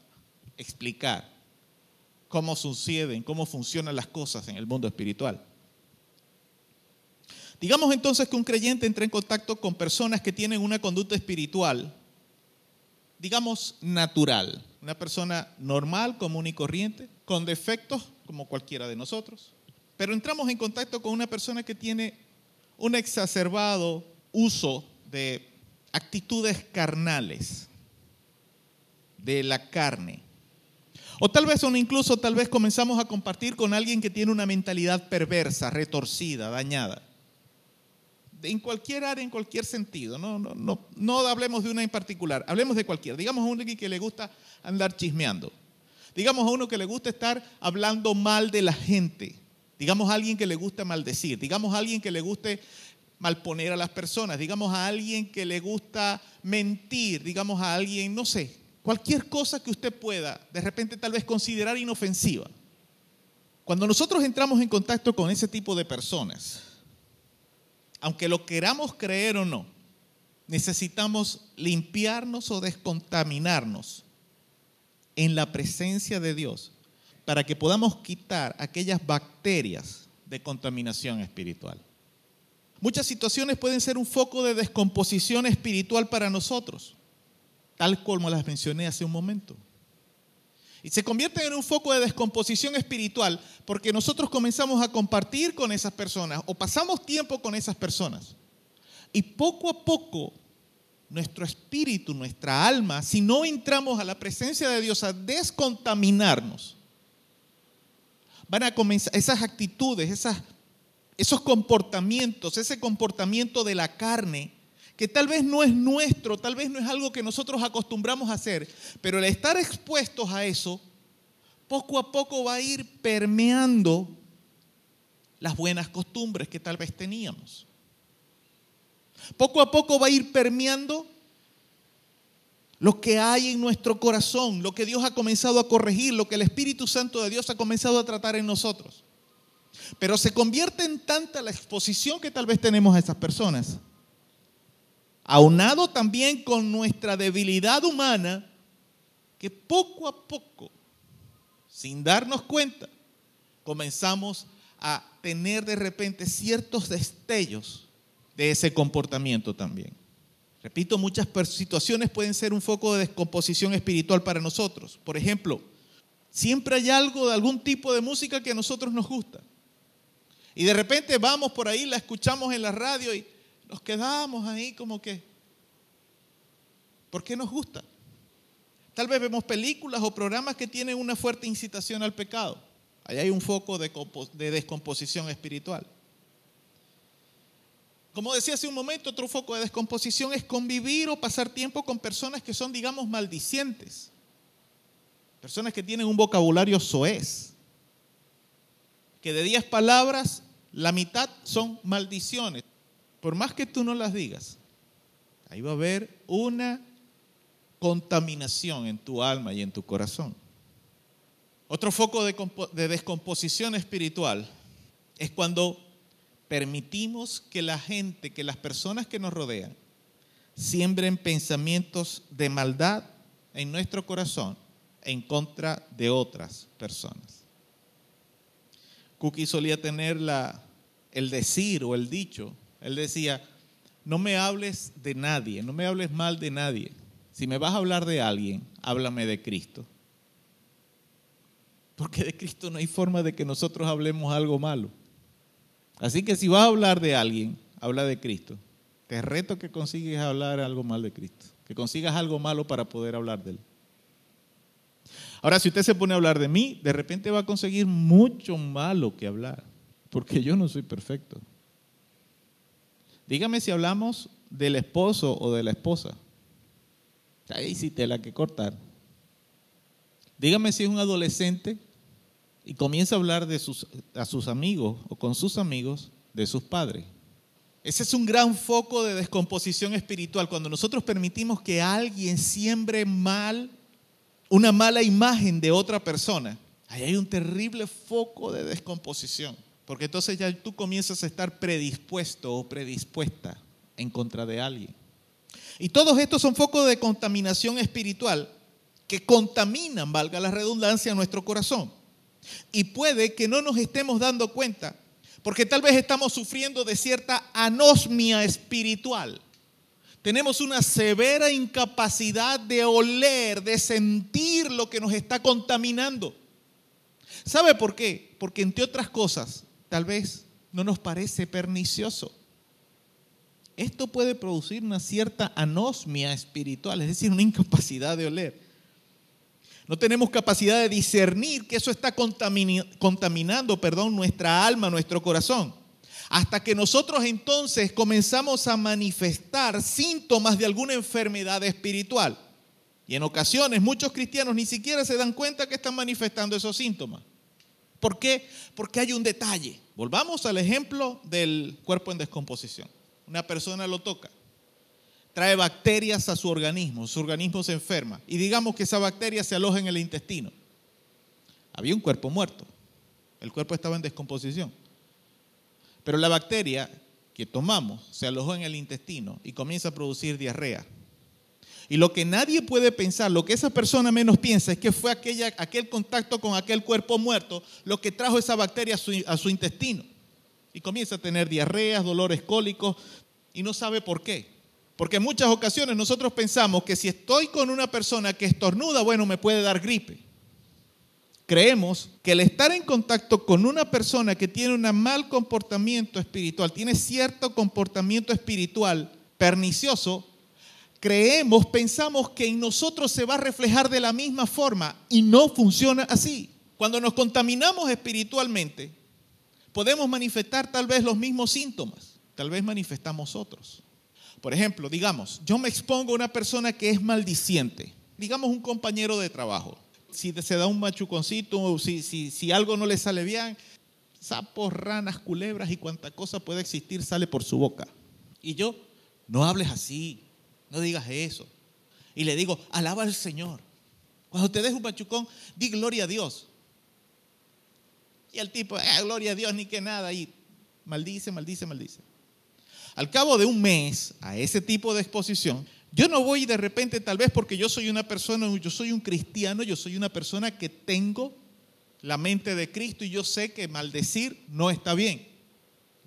S2: explicar cómo suceden, cómo funcionan las cosas en el mundo espiritual. Digamos entonces que un creyente entra en contacto con personas que tienen una conducta espiritual, digamos, natural. Una persona normal, común y corriente, con defectos como cualquiera de nosotros. Pero entramos en contacto con una persona que tiene un exacerbado uso de actitudes carnales, de la carne. O tal vez, o incluso tal vez comenzamos a compartir con alguien que tiene una mentalidad perversa, retorcida, dañada. En cualquier área, en cualquier sentido. No, no, no, no hablemos de una en particular, hablemos de cualquier. Digamos a uno que le gusta andar chismeando. Digamos a uno que le gusta estar hablando mal de la gente. Digamos a alguien que le gusta maldecir. Digamos a alguien que le guste malponer a las personas. Digamos a alguien que le gusta mentir. Digamos a alguien, no sé, cualquier cosa que usted pueda de repente tal vez considerar inofensiva. Cuando nosotros entramos en contacto con ese tipo de personas, aunque lo queramos creer o no, necesitamos limpiarnos o descontaminarnos en la presencia de Dios para que podamos quitar aquellas bacterias de contaminación espiritual. Muchas situaciones pueden ser un foco de descomposición espiritual para nosotros tal como las mencioné hace un momento. Y se convierten en un foco de descomposición espiritual porque nosotros comenzamos a compartir con esas personas o pasamos tiempo con esas personas. Y poco a poco nuestro espíritu, nuestra alma, si no entramos a la presencia de Dios a descontaminarnos, van a comenzar esas actitudes, esas, esos comportamientos, ese comportamiento de la carne que tal vez no es nuestro, tal vez no es algo que nosotros acostumbramos a hacer, pero el estar expuestos a eso, poco a poco va a ir permeando las buenas costumbres que tal vez teníamos. Poco a poco va a ir permeando lo que hay en nuestro corazón, lo que Dios ha comenzado a corregir, lo que el Espíritu Santo de Dios ha comenzado a tratar en nosotros. Pero se convierte en tanta la exposición que tal vez tenemos a esas personas aunado también con nuestra debilidad humana, que poco a poco, sin darnos cuenta, comenzamos a tener de repente ciertos destellos de ese comportamiento también. Repito, muchas situaciones pueden ser un foco de descomposición espiritual para nosotros. Por ejemplo, siempre hay algo de algún tipo de música que a nosotros nos gusta. Y de repente vamos por ahí, la escuchamos en la radio y nos quedamos ahí como que, ¿por qué nos gusta? Tal vez vemos películas o programas que tienen una fuerte incitación al pecado. Ahí hay un foco de, descomposición espiritual. Como decía hace un momento, otro foco de descomposición es convivir o pasar tiempo con personas que son, digamos, maldicientes. Personas que tienen un vocabulario soez. Que de diez palabras, la mitad son maldiciones. Por más que tú no las digas, ahí va a haber una contaminación en tu alma y en tu corazón. Otro foco de, de descomposición espiritual es cuando permitimos que la gente, que las personas que nos rodean, siembren pensamientos de maldad en nuestro corazón en contra de otras personas. Cookie solía tener la, el decir o el dicho, él decía, no me hables de nadie, no me hables mal de nadie. Si me vas a hablar de alguien, háblame de Cristo. Porque de Cristo no hay forma de que nosotros hablemos algo malo. Así que si vas a hablar de alguien, habla de Cristo. Te reto que consigues hablar algo mal de Cristo, que consigas algo malo para poder hablar de Él. Ahora, si usted se pone a hablar de mí, de repente va a conseguir mucho malo que hablar, porque yo no soy perfecto. Dígame si hablamos del esposo o de la esposa. Ahí sí te la que cortar. Dígame si es un adolescente y comienza a hablar de sus, a sus amigos o con sus amigos de sus padres. Ese es un gran foco de descomposición espiritual, cuando nosotros permitimos que alguien siembre mal, una mala imagen de otra persona. Ahí hay un terrible foco de descomposición, porque entonces ya tú comienzas a estar predispuesto o predispuesta en contra de alguien. Y todos estos son focos de contaminación espiritual que contaminan, valga la redundancia, nuestro corazón. Y puede que no nos estemos dando cuenta, porque tal vez estamos sufriendo de cierta anosmia espiritual. Tenemos una severa incapacidad de oler, de sentir lo que nos está contaminando. ¿Sabe por qué? Porque entre otras cosas, tal vez no nos parece pernicioso. Esto puede producir una cierta anosmia espiritual, es decir, una incapacidad de oler. No tenemos capacidad de discernir que eso está contaminando perdón, nuestra alma, nuestro corazón. Hasta que nosotros entonces comenzamos a manifestar síntomas de alguna enfermedad espiritual. Y en ocasiones muchos cristianos ni siquiera se dan cuenta que están manifestando esos síntomas. ¿Por qué? Porque hay un detalle. Volvamos al ejemplo del cuerpo en descomposición. Una persona lo toca trae bacterias a su organismo, su organismo se enferma y digamos que esa bacteria se aloja en el intestino. Había un cuerpo muerto, el cuerpo estaba en descomposición, pero la bacteria que tomamos se alojó en el intestino y comienza a producir diarrea. Y lo que nadie puede pensar, lo que esa persona menos piensa es que fue aquella, aquel contacto con aquel cuerpo muerto lo que trajo esa bacteria a su, a su intestino. Y comienza a tener diarreas, dolores cólicos y no sabe por qué. Porque en muchas ocasiones nosotros pensamos que si estoy con una persona que estornuda, bueno, me puede dar gripe. Creemos que el estar en contacto con una persona que tiene un mal comportamiento espiritual, tiene cierto comportamiento espiritual pernicioso, creemos, pensamos que en nosotros se va a reflejar de la misma forma y no funciona así. Cuando nos contaminamos espiritualmente, podemos manifestar tal vez los mismos síntomas, tal vez manifestamos otros. Por ejemplo, digamos, yo me expongo a una persona que es maldiciente, digamos un compañero de trabajo. Si se da un machuconcito, si, si, si algo no le sale bien, sapos, ranas, culebras y cuanta cosa puede existir sale por su boca. Y yo, no hables así, no digas eso. Y le digo, alaba al Señor. Cuando te des un machucón, di gloria a Dios. Y el tipo, eh, gloria a Dios, ni que nada. Y maldice, maldice, maldice. Al cabo de un mes a ese tipo de exposición, yo no voy de repente, tal vez porque yo soy una persona, yo soy un cristiano, yo soy una persona que tengo la mente de Cristo y yo sé que maldecir no está bien.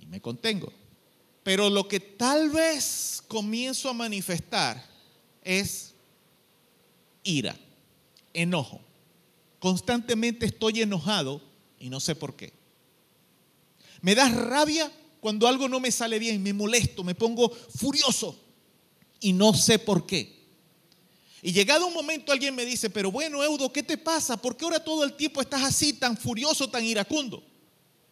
S2: Y me contengo. Pero lo que tal vez comienzo a manifestar es ira, enojo. Constantemente estoy enojado y no sé por qué. Me da rabia cuando algo no me sale bien, me molesto, me pongo furioso y no sé por qué. Y llegado un momento alguien me dice, pero bueno, Eudo, ¿qué te pasa? ¿Por qué ahora todo el tiempo estás así, tan furioso, tan iracundo?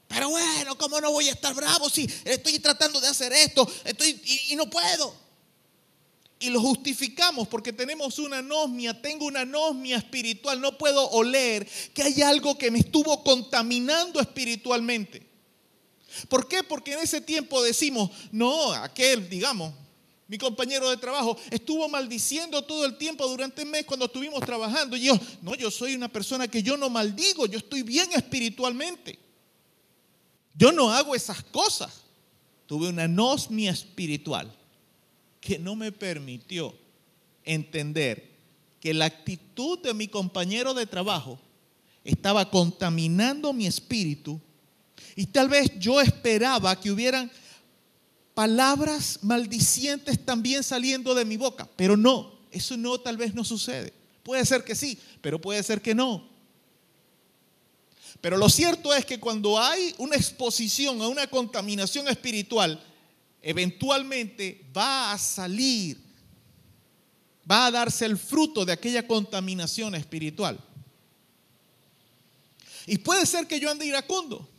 S2: Pero bueno, ¿cómo no voy a estar bravo si estoy tratando de hacer esto estoy, y, no puedo? Y lo justificamos porque tenemos una anosmia, tengo una anosmia espiritual, no puedo oler que hay algo que me estuvo contaminando espiritualmente. ¿Por qué? Porque en ese tiempo decimos, no, aquel, digamos, mi compañero de trabajo, estuvo maldiciendo todo el tiempo durante el mes cuando estuvimos trabajando. Y yo, no, yo soy una persona que yo no maldigo, yo estoy bien espiritualmente. Yo no hago esas cosas. Tuve una anosmia espiritual que no me permitió entender que la actitud de mi compañero de trabajo estaba contaminando mi espíritu y tal vez yo esperaba que hubieran palabras maldicientes también saliendo de mi boca, pero no, eso no tal vez no sucede. Puede ser que sí, pero puede ser que no. Pero lo cierto es que cuando hay una exposición a una contaminación espiritual, eventualmente va a salir, va a darse el fruto de aquella contaminación espiritual. Y puede ser que yo ande iracundo,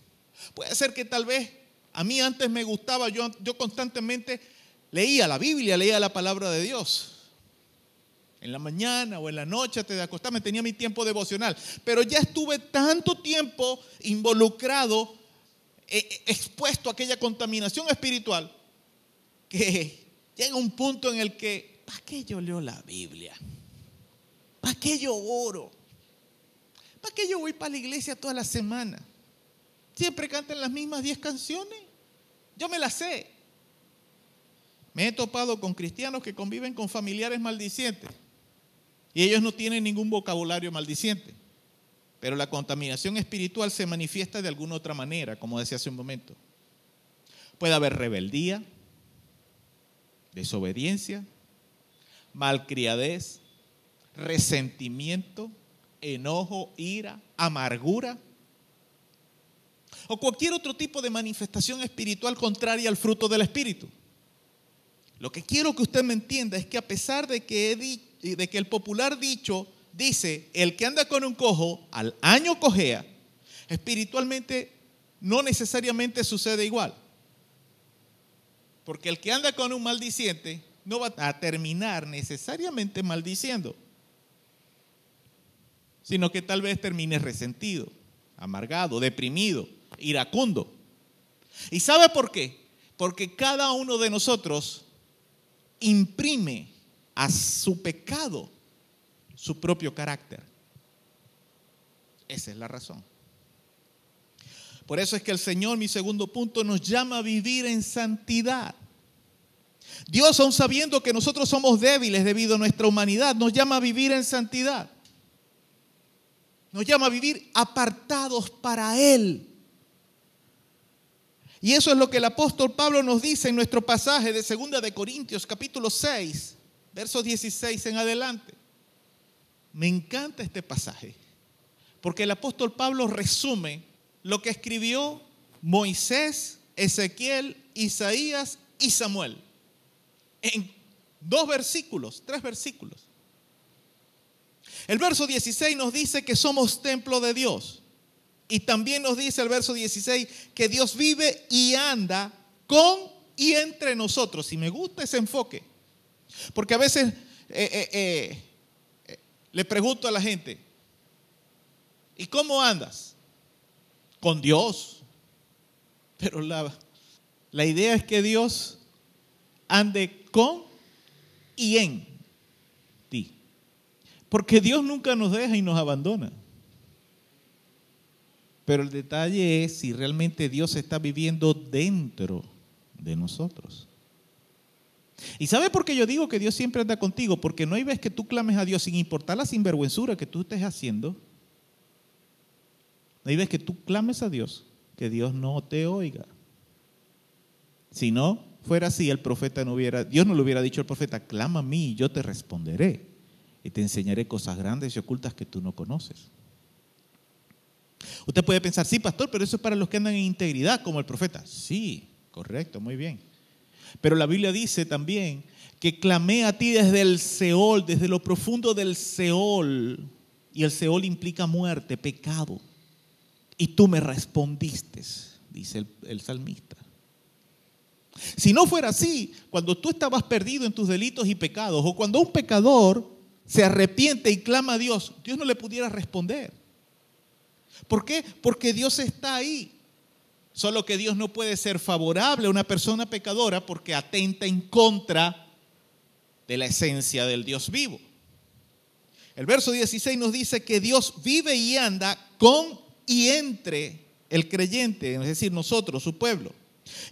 S2: puede ser que tal vez a mí antes me gustaba, yo, yo constantemente leía la Biblia, leía la palabra de Dios. En la mañana o en la noche antes de acostarme tenía mi tiempo devocional. Pero ya estuve tanto tiempo involucrado, eh, eh, expuesto a aquella contaminación espiritual, que llega un punto en el que, ¿para qué yo leo la Biblia? ¿Para qué yo oro? ¿Para qué yo voy para la iglesia toda la semana? Siempre cantan las mismas 10 canciones. Yo me las sé. Me he topado con cristianos que conviven con familiares maldicientes y ellos no tienen ningún vocabulario maldiciente. Pero la contaminación espiritual se manifiesta de alguna otra manera, como decía hace un momento. Puede haber rebeldía, desobediencia, malcriadez, resentimiento, enojo, ira, amargura o cualquier otro tipo de manifestación espiritual contraria al fruto del Espíritu. Lo que quiero que usted me entienda es que a pesar de que, de que el popular dicho dice, el que anda con un cojo al año cojea, espiritualmente no necesariamente sucede igual. Porque el que anda con un maldiciente no va a terminar necesariamente maldiciendo, sino que tal vez termine resentido, amargado, deprimido, iracundo. ¿Y sabe por qué? Porque cada uno de nosotros imprime a su pecado su propio carácter. Esa es la razón. Por eso es que el Señor, mi segundo punto, nos llama a vivir en santidad. Dios, aun sabiendo que nosotros somos débiles debido a nuestra humanidad, nos llama a vivir en santidad. Nos llama a vivir apartados para Él. Y eso es lo que el apóstol Pablo nos dice en nuestro pasaje de 2 de Corintios capítulo 6, versos 16 en adelante. Me encanta este pasaje, porque el apóstol Pablo resume lo que escribió Moisés, Ezequiel, Isaías y Samuel en dos versículos, tres versículos. El verso 16 nos dice que somos templo de Dios. Y también nos dice el verso 16 que Dios vive y anda con y entre nosotros. Y me gusta ese enfoque. Porque a veces eh, eh, eh, le pregunto a la gente, ¿y cómo andas? Con Dios. Pero la, la idea es que Dios ande con y en ti. Porque Dios nunca nos deja y nos abandona. Pero el detalle es si realmente Dios está viviendo dentro de nosotros. ¿Y sabe por qué yo digo que Dios siempre anda contigo? Porque no hay vez que tú clames a Dios sin importar la sinvergüenzura que tú estés haciendo. No hay vez que tú clames a Dios que Dios no te oiga. Si no fuera así, el profeta no hubiera, Dios no le hubiera dicho al profeta, clama a mí y yo te responderé y te enseñaré cosas grandes y ocultas que tú no conoces. Usted puede pensar, sí, pastor, pero eso es para los que andan en integridad, como el profeta. Sí, correcto, muy bien. Pero la Biblia dice también que clamé a ti desde el Seol, desde lo profundo del Seol. Y el Seol implica muerte, pecado. Y tú me respondiste, dice el, el salmista. Si no fuera así, cuando tú estabas perdido en tus delitos y pecados, o cuando un pecador se arrepiente y clama a Dios, Dios no le pudiera responder. ¿Por qué? Porque Dios está ahí. Solo que Dios no puede ser favorable a una persona pecadora porque atenta en contra de la esencia del Dios vivo. El verso 16 nos dice que Dios vive y anda con y entre el creyente, es decir, nosotros, su pueblo.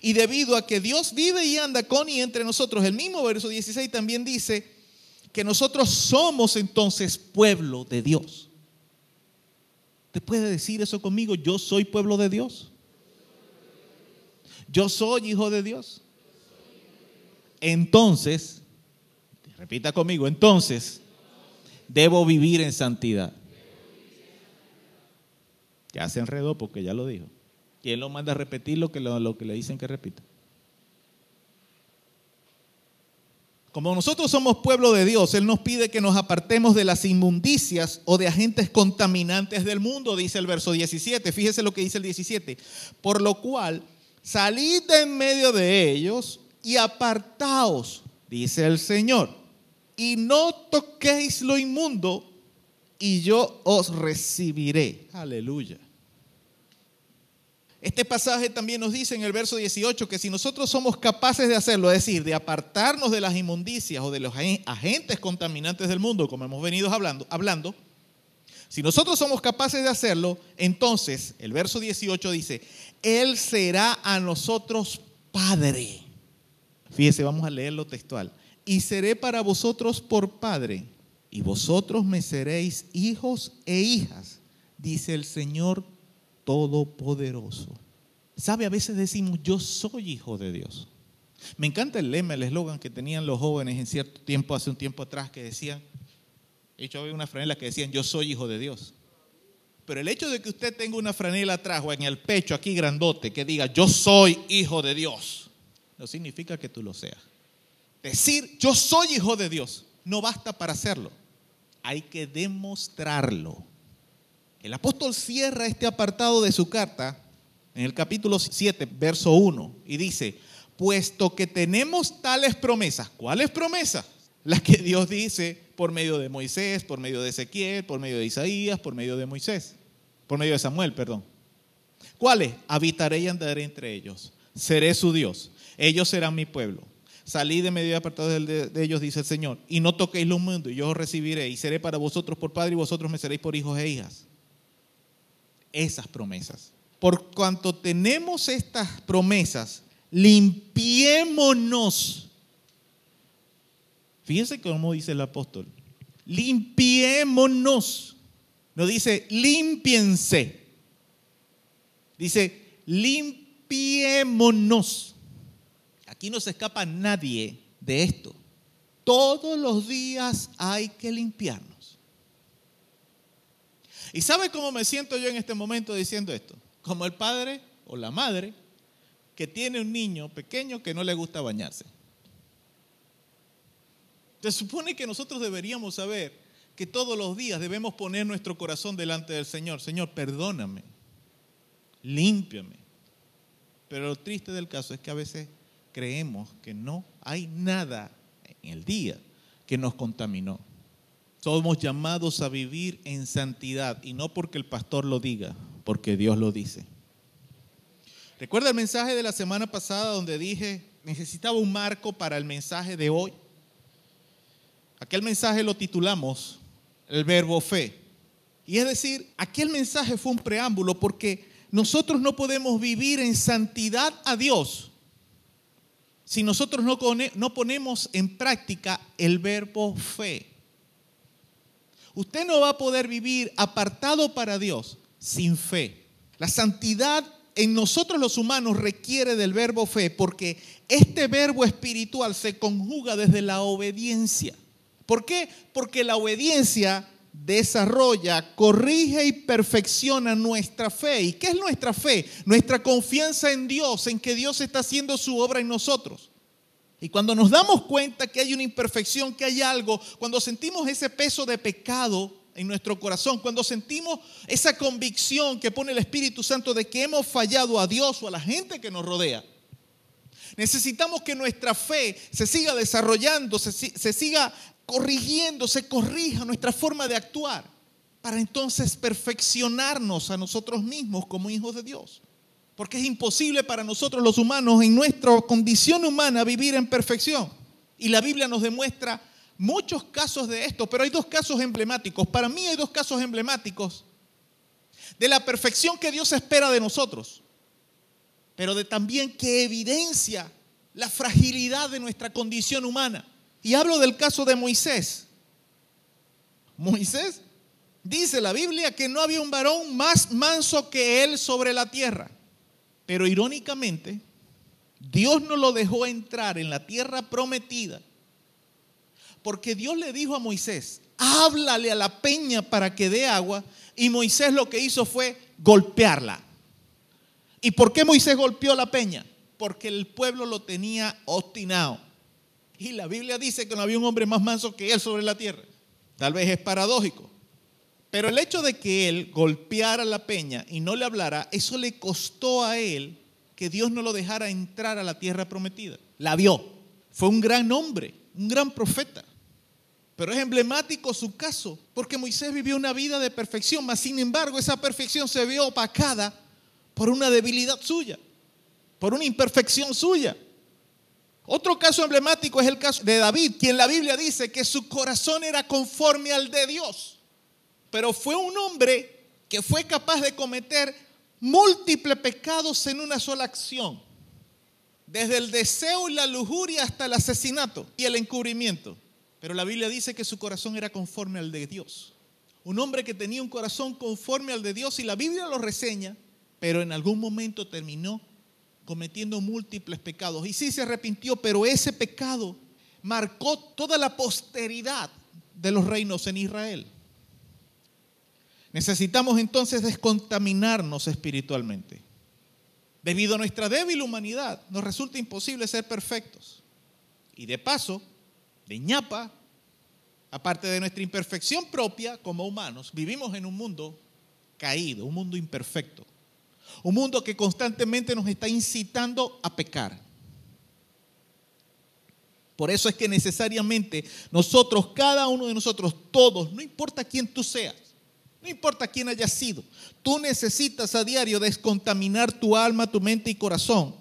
S2: Y debido a que Dios vive y anda con y entre nosotros, el mismo verso 16 también dice que nosotros somos entonces pueblo de Dios. ¿Te puede decir eso conmigo? Yo soy pueblo de Dios. Yo soy hijo de Dios. Entonces, repita conmigo, entonces debo vivir en santidad. Ya se enredó porque ya lo dijo. ¿Quién lo manda a repetir lo que, lo, lo que le dicen que repita? Como nosotros somos pueblo de Dios, Él nos pide que nos apartemos de las inmundicias o de agentes contaminantes del mundo, dice el verso 17. Fíjese lo que dice el 17. Por lo cual, salid de en medio de ellos y apartaos, dice el Señor, y no toquéis lo inmundo, y yo os recibiré. Aleluya. Este pasaje también nos dice en el verso 18 que si nosotros somos capaces de hacerlo, es decir, de apartarnos de las inmundicias o de los agentes contaminantes del mundo, como hemos venido hablando, hablando si nosotros somos capaces de hacerlo, entonces el verso 18 dice, Él será a nosotros Padre. Fíjese, vamos a leer lo textual. Y seré para vosotros por Padre, y vosotros me seréis hijos e hijas, dice el Señor Todopoderoso. ¿Sabe? A veces decimos, yo soy hijo de Dios. Me encanta el lema, el eslogan que tenían los jóvenes en cierto tiempo, hace un tiempo atrás, que decían, de hecho había una franela que decían, yo soy hijo de Dios. Pero el hecho de que usted tenga una franela atrás o en el pecho aquí grandote que diga, yo soy hijo de Dios, no significa que tú lo seas. Decir, yo soy hijo de Dios, no basta para hacerlo. Hay que demostrarlo. El apóstol cierra este apartado de su carta en el capítulo 7, verso 1, y dice, puesto que tenemos tales promesas, ¿cuáles promesas? Las que Dios dice por medio de Moisés, por medio de Ezequiel, por medio de Isaías, por medio de Moisés, por medio de Samuel, perdón. ¿Cuáles? Habitaré y andaré entre ellos. Seré su Dios. Ellos serán mi pueblo. Salí de medio apartado de, de ellos, dice el Señor, y no toquéis lo mundo, y yo os recibiré, y seré para vosotros por padre, y vosotros me seréis por hijos e hijas esas promesas. Por cuanto tenemos estas promesas, limpiémonos. Fíjense cómo dice el apóstol. Limpiémonos. No dice limpiense. Dice limpiémonos. Aquí no se escapa nadie de esto. Todos los días hay que limpiarnos. ¿Y sabe cómo me siento yo en este momento diciendo esto? Como el padre o la madre que tiene un niño pequeño que no le gusta bañarse. Se supone que nosotros deberíamos saber que todos los días debemos poner nuestro corazón delante del Señor. Señor, perdóname, límpiame. Pero lo triste del caso es que a veces creemos que no hay nada en el día que nos contaminó. Somos llamados a vivir en santidad y no porque el pastor lo diga, porque Dios lo dice. ¿Recuerda el mensaje de la semana pasada donde dije necesitaba un marco para el mensaje de hoy? Aquel mensaje lo titulamos el verbo fe. Y es decir, aquel mensaje fue un preámbulo porque nosotros no podemos vivir en santidad a Dios si nosotros no, no ponemos en práctica el verbo fe. Usted no va a poder vivir apartado para Dios sin fe. La santidad en nosotros los humanos requiere del verbo fe porque este verbo espiritual se conjuga desde la obediencia. ¿Por qué? Porque la obediencia desarrolla, corrige y perfecciona nuestra fe. ¿Y qué es nuestra fe? Nuestra confianza en Dios, en que Dios está haciendo su obra en nosotros. Y cuando nos damos cuenta que hay una imperfección, que hay algo, cuando sentimos ese peso de pecado en nuestro corazón, cuando sentimos esa convicción que pone el Espíritu Santo de que hemos fallado a Dios o a la gente que nos rodea, necesitamos que nuestra fe se siga desarrollando, se, se siga corrigiendo, se corrija nuestra forma de actuar para entonces perfeccionarnos a nosotros mismos como hijos de Dios. Porque es imposible para nosotros los humanos en nuestra condición humana vivir en perfección. Y la Biblia nos demuestra muchos casos de esto, pero hay dos casos emblemáticos. Para mí hay dos casos emblemáticos de la perfección que Dios espera de nosotros, pero de también que evidencia la fragilidad de nuestra condición humana. Y hablo del caso de Moisés. Moisés dice la Biblia que no había un varón más manso que él sobre la tierra. Pero irónicamente, Dios no lo dejó entrar en la tierra prometida. Porque Dios le dijo a Moisés, háblale a la peña para que dé agua. Y Moisés lo que hizo fue golpearla. ¿Y por qué Moisés golpeó la peña? Porque el pueblo lo tenía obstinado. Y la Biblia dice que no había un hombre más manso que él sobre la tierra. Tal vez es paradójico. Pero el hecho de que él golpeara la peña y no le hablara, eso le costó a él que Dios no lo dejara entrar a la tierra prometida. La vio. Fue un gran hombre, un gran profeta. Pero es emblemático su caso, porque Moisés vivió una vida de perfección, mas sin embargo esa perfección se vio opacada por una debilidad suya, por una imperfección suya. Otro caso emblemático es el caso de David, quien la Biblia dice que su corazón era conforme al de Dios. Pero fue un hombre que fue capaz de cometer múltiples pecados en una sola acción. Desde el deseo y la lujuria hasta el asesinato y el encubrimiento. Pero la Biblia dice que su corazón era conforme al de Dios. Un hombre que tenía un corazón conforme al de Dios y la Biblia lo reseña, pero en algún momento terminó cometiendo múltiples pecados. Y sí se arrepintió, pero ese pecado marcó toda la posteridad de los reinos en Israel. Necesitamos entonces descontaminarnos espiritualmente. Debido a nuestra débil humanidad, nos resulta imposible ser perfectos. Y de paso, de ñapa, aparte de nuestra imperfección propia como humanos, vivimos en un mundo caído, un mundo imperfecto. Un mundo que constantemente nos está incitando a pecar. Por eso es que necesariamente nosotros, cada uno de nosotros, todos, no importa quién tú seas, no importa quién hayas sido, tú necesitas a diario descontaminar tu alma, tu mente y corazón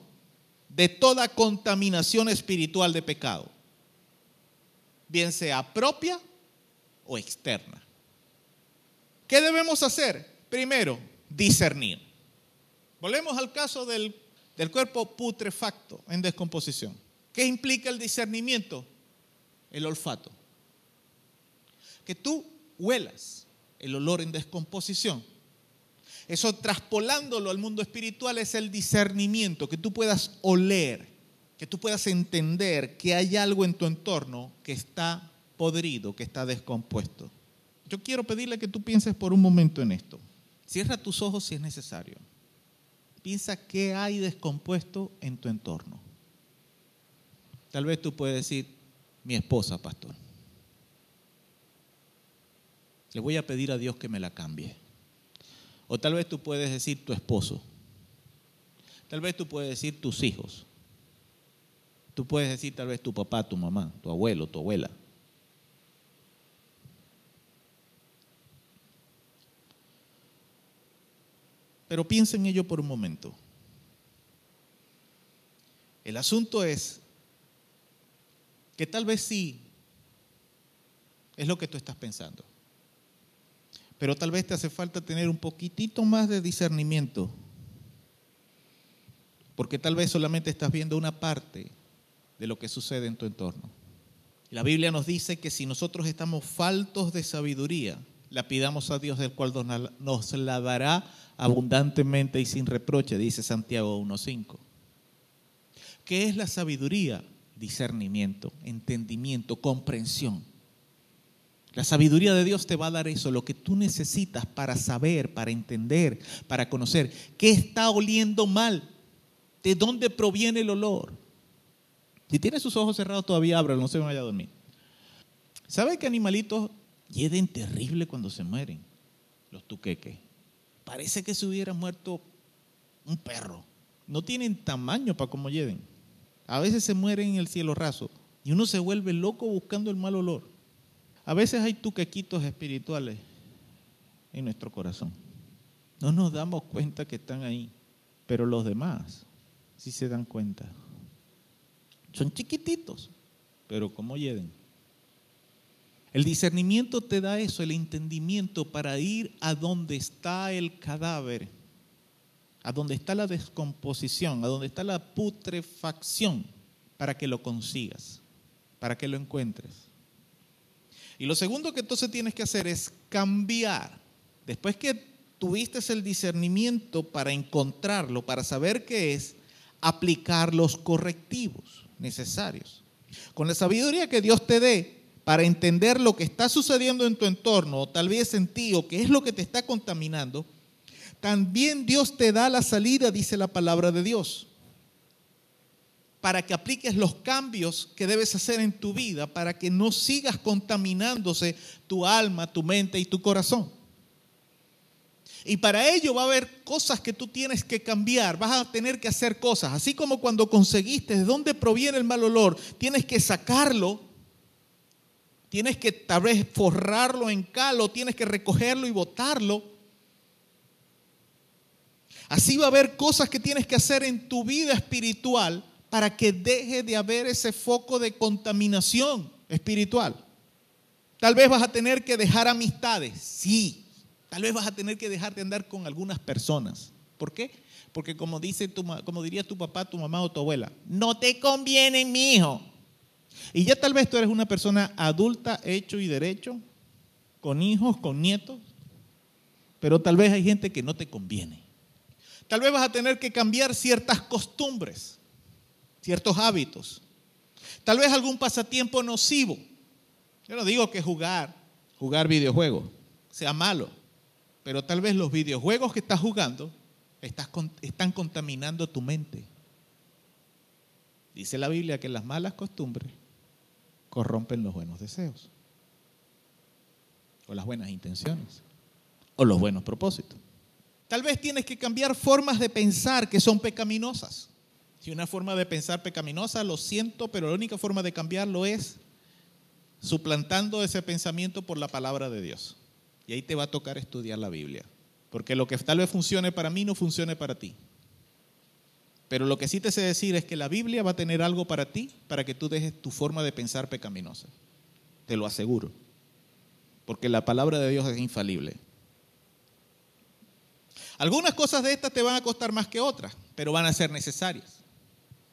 S2: de toda contaminación espiritual de pecado, bien sea propia o externa. ¿Qué debemos hacer? Primero, discernir. Volvemos al caso del, cuerpo putrefacto en descomposición. ¿Qué implica el discernimiento? El olfato. Que tú huelas el olor en descomposición. Eso traspolándolo al mundo espiritual es el discernimiento, que tú puedas oler, que tú puedas entender que hay algo en tu entorno que está podrido, que está descompuesto. Yo quiero pedirle que tú pienses por un momento en esto. Cierra tus ojos si es necesario. Piensa qué hay descompuesto en tu entorno. Tal vez tú puedes decir, mi esposa, pastor. Le voy a pedir a Dios que me la cambie. O tal vez tú puedes decir tu esposo. Tal vez tú puedes decir tus hijos. Tú puedes decir tal vez tu papá, tu mamá, tu abuelo, tu abuela. Pero piensa en ello por un momento. El asunto es que tal vez sí es lo que tú estás pensando. Pero tal vez te hace falta tener un poquitito más de discernimiento. Porque tal vez solamente estás viendo una parte de lo que sucede en tu entorno. La Biblia nos dice que si nosotros estamos faltos de sabiduría, la pidamos a Dios del cual nos la dará abundantemente y sin reproche, dice Santiago 1.5. ¿Qué es la sabiduría? Discernimiento, entendimiento, comprensión. La sabiduría de Dios te va a dar eso, lo que tú necesitas para saber, para entender, para conocer qué está oliendo mal, de dónde proviene el olor. Si tiene sus ojos cerrados todavía ábrelo, no se vaya a dormir. ¿Sabe que animalitos hieden terrible cuando se mueren? Los tuqueques. Parece que se hubiera muerto un perro. No tienen tamaño para cómo hieden. A veces se mueren en el cielo raso y uno se vuelve loco buscando el mal olor. A veces hay tuquequitos espirituales en nuestro corazón. No nos damos cuenta que están ahí, pero los demás sí se dan cuenta. Son chiquititos, pero como hieden. El discernimiento te da eso, el entendimiento para ir a donde está el cadáver, a donde está la descomposición, a donde está la putrefacción, para que lo consigas, para que lo encuentres. Y lo segundo que entonces tienes que hacer es cambiar. Después que tuviste el discernimiento para encontrarlo, para saber qué es, aplicar los correctivos necesarios. Con la sabiduría que Dios te dé para entender lo que está sucediendo en tu entorno, o tal vez en ti, o qué es lo que te está contaminando, también Dios te da la salida, dice la palabra de Dios para que apliques los cambios que debes hacer en tu vida, para que no sigas contaminándose tu alma, tu mente y tu corazón. Y para ello va a haber cosas que tú tienes que cambiar, vas a tener que hacer cosas, así como cuando conseguiste de dónde proviene el mal olor, tienes que sacarlo, tienes que tal vez forrarlo en calo, tienes que recogerlo y botarlo. Así va a haber cosas que tienes que hacer en tu vida espiritual para que deje de haber ese foco de contaminación espiritual. Tal vez vas a tener que dejar amistades, sí. Tal vez vas a tener que dejar de andar con algunas personas. ¿Por qué? Porque como, dice tu, como diría tu papá, tu mamá o tu abuela, no te conviene, mi hijo. Y ya tal vez tú eres una persona adulta, hecho y derecho, con hijos, con nietos, pero tal vez hay gente que no te conviene. Tal vez vas a tener que cambiar ciertas costumbres ciertos hábitos. Tal vez algún pasatiempo nocivo. Yo no digo que jugar, jugar videojuegos, sea malo, pero tal vez los videojuegos que estás jugando están contaminando tu mente. Dice la Biblia que las malas costumbres corrompen los buenos deseos, o las buenas intenciones, o los buenos propósitos. Tal vez tienes que cambiar formas de pensar que son pecaminosas. Si una forma de pensar pecaminosa, lo siento, pero la única forma de cambiarlo es suplantando ese pensamiento por la palabra de Dios. Y ahí te va a tocar estudiar la Biblia. Porque lo que tal vez funcione para mí no funcione para ti. Pero lo que sí te sé decir es que la Biblia va a tener algo para ti para que tú dejes tu forma de pensar pecaminosa. Te lo aseguro. Porque la palabra de Dios es infalible. Algunas cosas de estas te van a costar más que otras, pero van a ser necesarias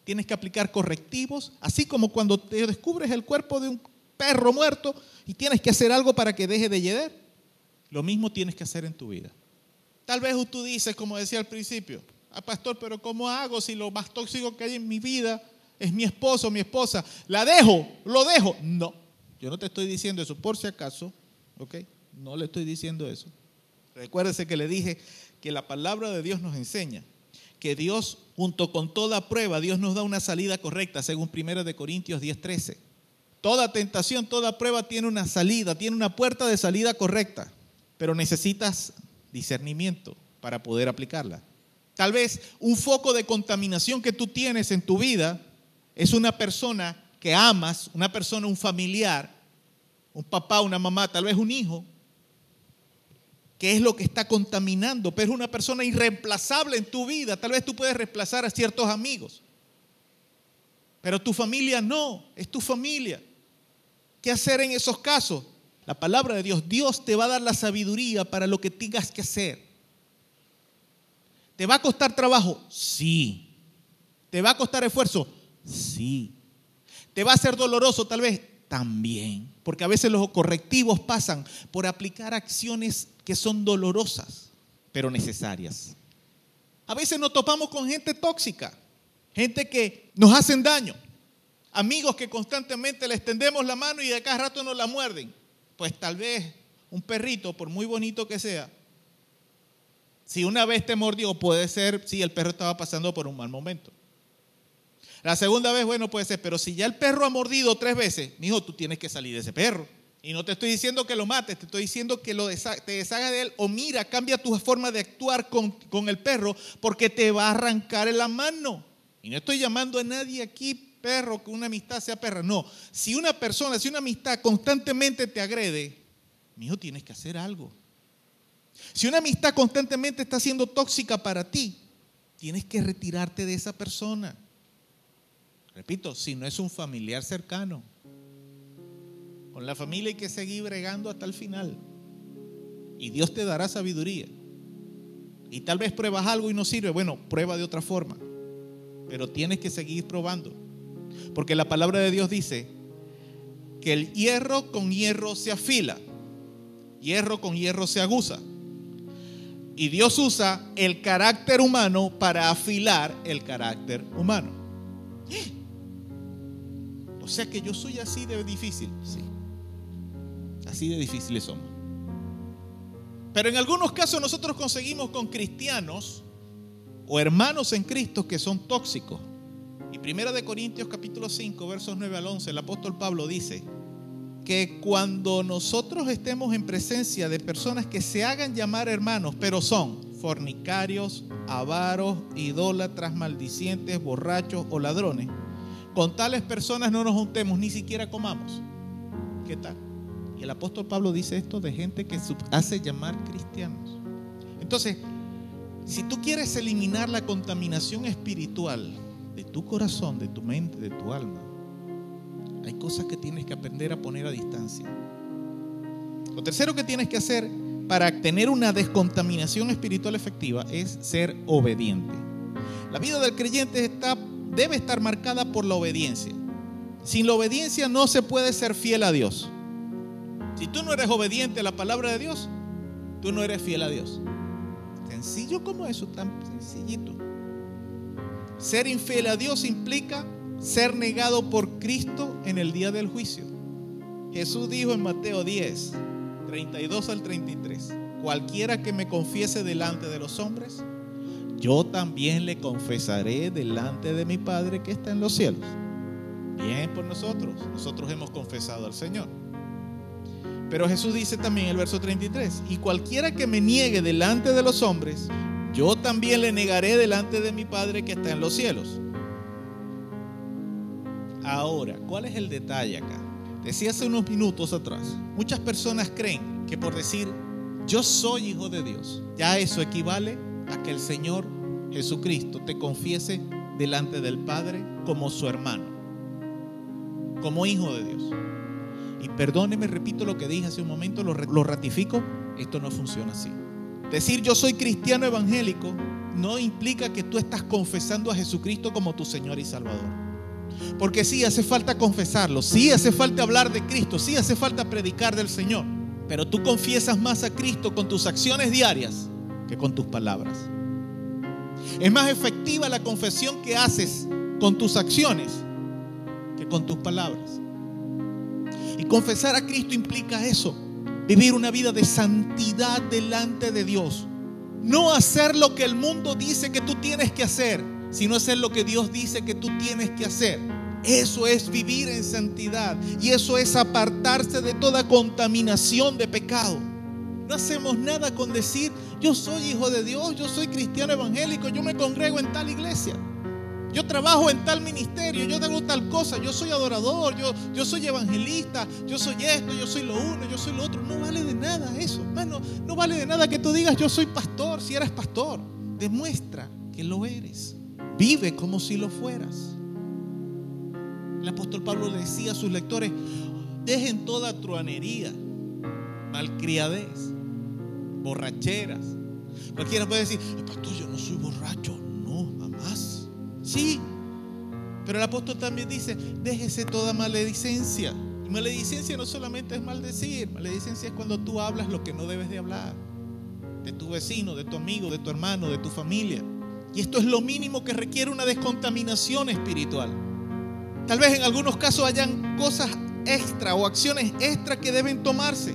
S2: tienes que aplicar correctivos, así como cuando te descubres el cuerpo de un perro muerto y tienes que hacer algo para que deje de yeder. Lo mismo tienes que hacer en tu vida. Tal vez tú dices, como decía al principio, ah, pastor, pero ¿cómo hago si lo más tóxico que hay en mi vida es mi esposo, mi esposa? ¿La dejo? ¿Lo dejo? No, yo no te estoy diciendo eso, por si acaso, ¿ok? No le estoy diciendo eso. Recuérdese que le dije que la palabra de Dios nos enseña que Dios, junto con toda prueba, Dios nos da una salida correcta, según 1 de Corintios 10:13. Toda tentación, toda prueba tiene una salida, tiene una puerta de salida correcta, pero necesitas discernimiento para poder aplicarla. Tal vez un foco de contaminación que tú tienes en tu vida es una persona que amas, una persona, un familiar, un papá, una mamá, tal vez un hijo, qué es lo que está contaminando, pero es una persona irreemplazable en tu vida. Tal vez tú puedes reemplazar a ciertos amigos, pero tu familia no, es tu familia. ¿Qué hacer en esos casos? La palabra de Dios, Dios te va a dar la sabiduría para lo que tengas que hacer. ¿Te va a costar trabajo? Sí. ¿Te va a costar esfuerzo? Sí. ¿Te va a ser doloroso tal vez? También. Porque a veces los correctivos pasan por aplicar acciones que son dolorosas, pero necesarias. A veces nos topamos con gente tóxica, gente que nos hacen daño, amigos que constantemente les tendemos la mano y de cada rato nos la muerden. Pues tal vez un perrito, por muy bonito que sea, si una vez te mordió, puede ser si el perro estaba pasando por un mal momento. La segunda vez, bueno, puede ser, pero si ya el perro ha mordido tres veces, hijo, tú tienes que salir de ese perro. Y no te estoy diciendo que lo mates, te estoy diciendo que lo te deshagas de él o mira, cambia tu forma de actuar con, con el perro porque te va a arrancar en la mano. Y no estoy llamando a nadie aquí perro que una amistad sea perra. No, si una persona, si una amistad constantemente te agrede, mi hijo, tienes que hacer algo. Si una amistad constantemente está siendo tóxica para ti, tienes que retirarte de esa persona. Repito, si no es un familiar cercano. Con la familia hay que seguir bregando hasta el final. Y Dios te dará sabiduría. Y tal vez pruebas algo y no sirve. Bueno, prueba de otra forma. Pero tienes que seguir probando. Porque la palabra de Dios dice que el hierro con hierro se afila. Hierro con hierro se aguza. Y Dios usa el carácter humano para afilar el carácter humano. *gasps* O sea que yo soy así de difícil. Sí. Así de difíciles somos. Pero en algunos casos nosotros conseguimos con cristianos o hermanos en Cristo que son tóxicos. Y Primera de Corintios capítulo 5, versos 9 al 11, el apóstol Pablo dice que cuando nosotros estemos en presencia de personas que se hagan llamar hermanos, pero son fornicarios, avaros, idólatras, maldicientes, borrachos o ladrones, con tales personas no nos juntemos, ni siquiera comamos. ¿Qué tal? Y el apóstol Pablo dice esto de gente que hace llamar cristianos. Entonces, si tú quieres eliminar la contaminación espiritual de tu corazón, de tu mente, de tu alma, hay cosas que tienes que aprender a poner a distancia. Lo tercero que tienes que hacer para tener una descontaminación espiritual efectiva es ser obediente. La vida del creyente debe estar marcada por la obediencia. Sin la obediencia no se puede ser fiel a Dios. Si tú no eres obediente a la palabra de Dios, tú no eres fiel a Dios. Sencillo como eso, tan sencillito. Ser infiel a Dios implica ser negado por Cristo en el día del juicio. Jesús dijo en Mateo 10, 32 al 33, cualquiera que me confiese delante de los hombres, yo también le confesaré delante de mi Padre que está en los cielos. Bien por nosotros, nosotros hemos confesado al Señor. Pero Jesús dice también en el verso 33, y cualquiera que me niegue delante de los hombres, yo también le negaré delante de mi Padre que está en los cielos. Ahora, ¿cuál es el detalle acá? Decía hace unos minutos atrás, muchas personas creen que por decir yo soy hijo de Dios, ya eso equivale a que el Señor Jesucristo te confiese delante del Padre como su hermano, como hijo de Dios. Y perdóneme, repito lo que dije hace un momento, lo, lo ratifico, esto no funciona así. Decir yo soy cristiano evangélico no implica que tú estás confesando a Jesucristo como tu Señor y Salvador. Porque sí hace falta confesarlo, sí hace falta hablar de Cristo, sí hace falta predicar del Señor. Pero tú confiesas más a Cristo con tus acciones diarias que con tus palabras. Es más efectiva la confesión que haces con tus acciones que con tus palabras. Y confesar a Cristo implica eso, vivir una vida de santidad delante de Dios. No hacer lo que el mundo dice que tú tienes que hacer, sino hacer lo que Dios dice que tú tienes que hacer. Eso es vivir en santidad y eso es apartarse de toda contaminación de pecado. No hacemos nada con decir, yo soy hijo de Dios, yo soy cristiano evangélico, yo me congrego en tal iglesia. Yo trabajo en tal ministerio, yo tengo tal cosa, yo soy adorador, yo, yo soy evangelista, yo soy esto, yo soy lo uno, yo soy lo otro. No vale de nada eso, hermano. No vale de nada que tú digas yo soy pastor si eres pastor. Demuestra que lo eres. Vive como si lo fueras. El apóstol Pablo decía a sus lectores, dejen toda truanería, malcriadez, borracheras. Cualquiera puede decir, pastor, yo no soy borracho. No, jamás. Sí, Pero el apóstol también dice, déjese toda maledicencia. Y maledicencia no solamente es maldecir, maledicencia es cuando tú hablas lo que no debes de hablar. De tu vecino, de tu amigo, de tu hermano, de tu familia. Y esto es lo mínimo que requiere una descontaminación espiritual. Tal vez en algunos casos hayan cosas extra o acciones extra que deben tomarse.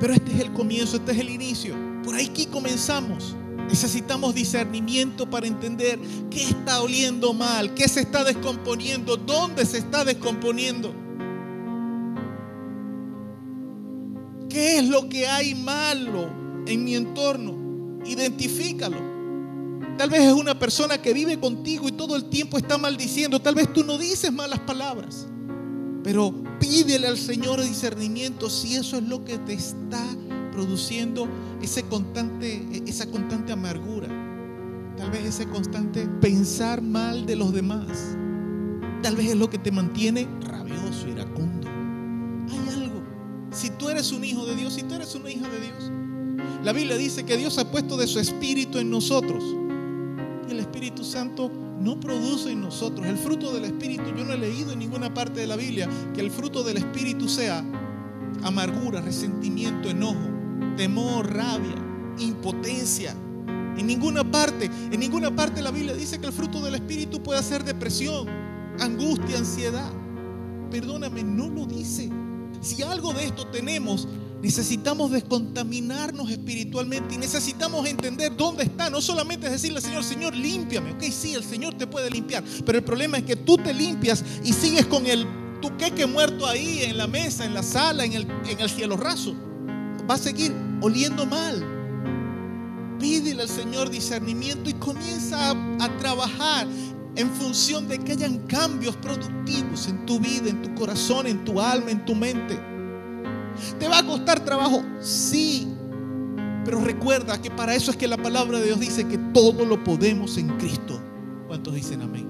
S2: Pero este es el comienzo, este es el inicio. Por aquí comenzamos. Necesitamos discernimiento para entender qué está oliendo mal, qué se está descomponiendo, dónde se está descomponiendo. ¿Qué es lo que hay malo en mi entorno? Identifícalo. Tal vez es una persona que vive contigo y todo el tiempo está maldiciendo. Tal vez tú no dices malas palabras. Pero pídele al Señor discernimiento si eso es lo que te está produciendo ese constante, esa constante amargura. Tal vez ese constante pensar mal de los demás. Tal vez es lo que te mantiene rabioso, iracundo. Hay algo. Si tú eres un hijo de Dios, si tú eres una hija de Dios, la Biblia dice que Dios ha puesto de su espíritu en nosotros. El Espíritu Santo no produce en nosotros. El fruto del Espíritu, yo no he leído en ninguna parte de la Biblia que el fruto del Espíritu sea amargura, resentimiento, enojo, temor, rabia, impotencia. En ninguna parte, en ninguna parte la Biblia dice que el fruto del Espíritu puede ser depresión, angustia, ansiedad. Perdóname, no lo dice. Si algo de esto tenemos, necesitamos descontaminarnos espiritualmente y necesitamos entender dónde está. No solamente es decirle al Señor, Señor, límpiame. Ok, sí, el Señor te puede limpiar. Pero el problema es que tú te limpias y sigues con el tu queque muerto ahí en la mesa, en la sala, en el, en el cielo raso. Va a seguir oliendo mal. Pídele al Señor discernimiento y comienza a, a trabajar en función de que hayan cambios productivos en tu vida, en tu corazón, en tu alma, en tu mente. ¿Te va a costar trabajo? Sí. Pero recuerda que para eso es que la palabra de Dios dice que todo lo podemos en Cristo. ¿Cuántos dicen amén?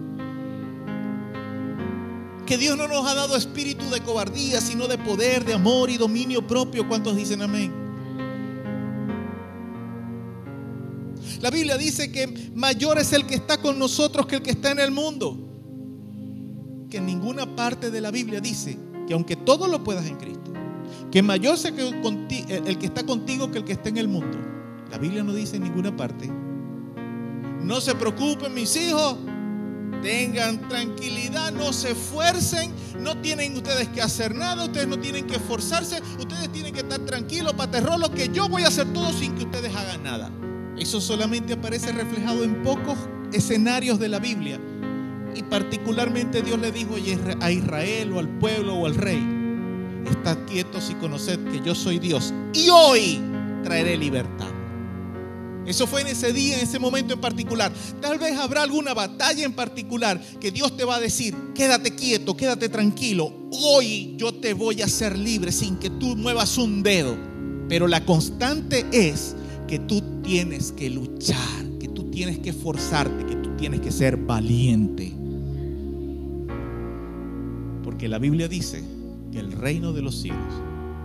S2: Que Dios no nos ha dado espíritu de cobardía, sino de poder, de amor y dominio propio. ¿Cuántos dicen amén? La Biblia dice que mayor es el que está con nosotros que el que está en el mundo. Que en ninguna parte de la Biblia dice que aunque todo lo puedas en Cristo, que mayor sea el que está contigo que el que está en el mundo. La Biblia no dice en ninguna parte. No se preocupen mis hijos, tengan tranquilidad, no se esfuercen, no tienen ustedes que hacer nada, ustedes no tienen que esforzarse, ustedes tienen que estar tranquilos, paterrolos, que yo voy a hacer todo sin que ustedes hagan nada. Eso solamente aparece reflejado en pocos escenarios de la Biblia. Y particularmente Dios le dijo a Israel o al pueblo o al rey, estad quietos y conoced que yo soy Dios y hoy traeré libertad. Eso fue en ese día, en ese momento en particular. Tal vez habrá alguna batalla en particular que Dios te va a decir, quédate quieto, quédate tranquilo. Hoy yo te voy a hacer libre sin que tú muevas un dedo. Pero la constante es que tú tienes que luchar, que tú tienes que esforzarte, que tú tienes que ser valiente. Porque la Biblia dice que el reino de los cielos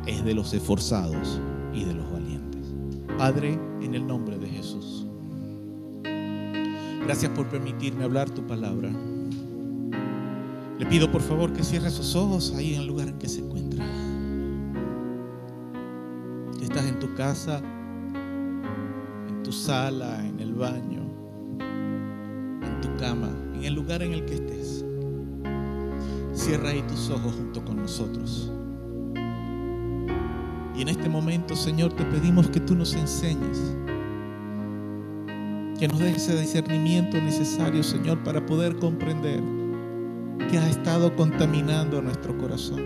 S2: es de los esforzados y de los valientes. Padre, en el nombre de Jesús. Gracias por permitirme hablar tu palabra. Le pido por favor que cierre sus ojos ahí en el lugar en que se encuentra. Estás en tu casa, en tu sala, en el baño, en tu cama, en el lugar en el que estés. Cierra ahí tus ojos junto con nosotros. Y en este momento, Señor, te pedimos que tú nos enseñes, que nos des ese discernimiento necesario, Señor, para poder comprender que ha estado contaminando nuestro corazón.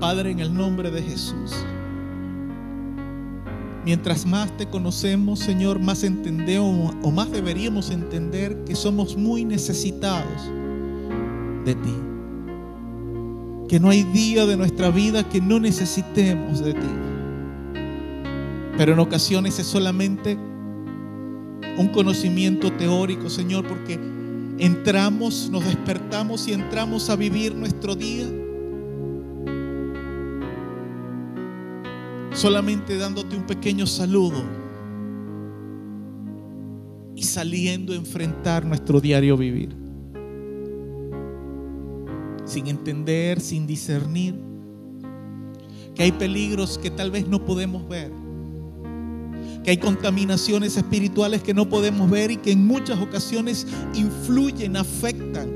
S2: Padre, en el nombre de Jesús, mientras más te conocemos, Señor, más entendemos o más deberíamos entender que somos muy necesitados de ti que no hay día de nuestra vida que no necesitemos de ti. Pero en ocasiones es solamente un conocimiento teórico, Señor, porque entramos, nos despertamos y entramos a vivir nuestro día solamente dándote un pequeño saludo. y saliendo a enfrentar nuestro diario vivir. Sin entender, sin discernir, que hay peligros que tal vez no podemos ver, que hay contaminaciones espirituales que no podemos ver y que en muchas ocasiones influyen, afectan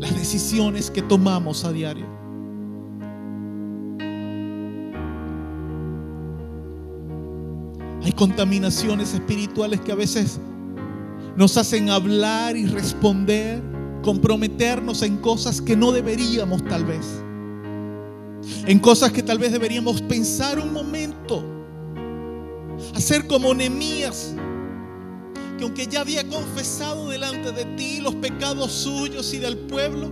S2: las decisiones que tomamos a diario. Hay contaminaciones espirituales que a veces nos hacen hablar y responder, comprometernos en cosas que no deberíamos tal vez. En cosas que tal vez deberíamos pensar un momento. Hacer como Nemías, que aunque ya había confesado delante de ti los pecados suyos y del pueblo,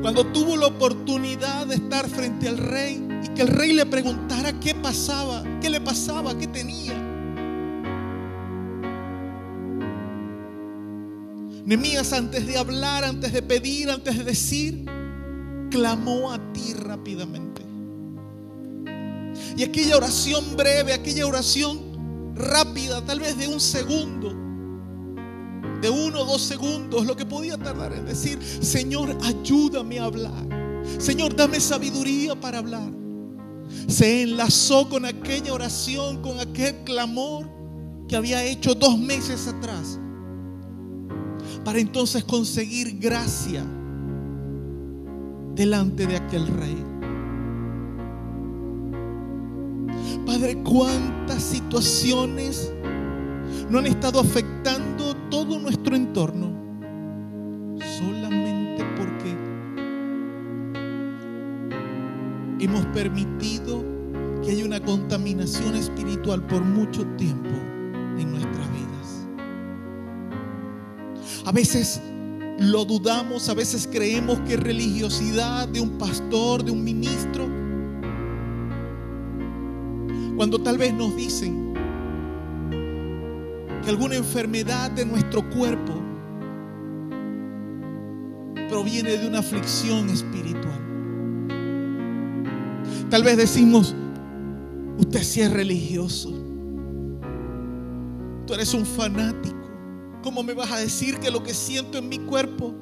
S2: cuando tuvo la oportunidad de estar frente al rey y que el rey le preguntara qué pasaba, qué le pasaba, qué tenía. Nemías antes de hablar, antes de pedir, antes de decir, clamó a ti rápidamente. Y aquella oración breve, aquella oración rápida, tal vez de un segundo, de uno o dos segundos, lo que podía tardar en decir, Señor, ayúdame a hablar. Señor, dame sabiduría para hablar. Se enlazó con aquella oración, con aquel clamor que había hecho dos meses atrás, para entonces conseguir gracia delante de aquel rey. Padre, cuántas situaciones no han estado afectando todo nuestro entorno solamente hemos permitido que haya una contaminación espiritual por mucho tiempo en nuestras vidas. A veces lo dudamos, a veces creemos que religiosidad de un pastor, de un ministro, cuando tal vez nos dicen que alguna enfermedad de nuestro cuerpo proviene de una aflicción espiritual. Tal vez decimos, usted sí es religioso, tú eres un fanático. ¿Cómo me vas a decir que lo que siento en mi cuerpo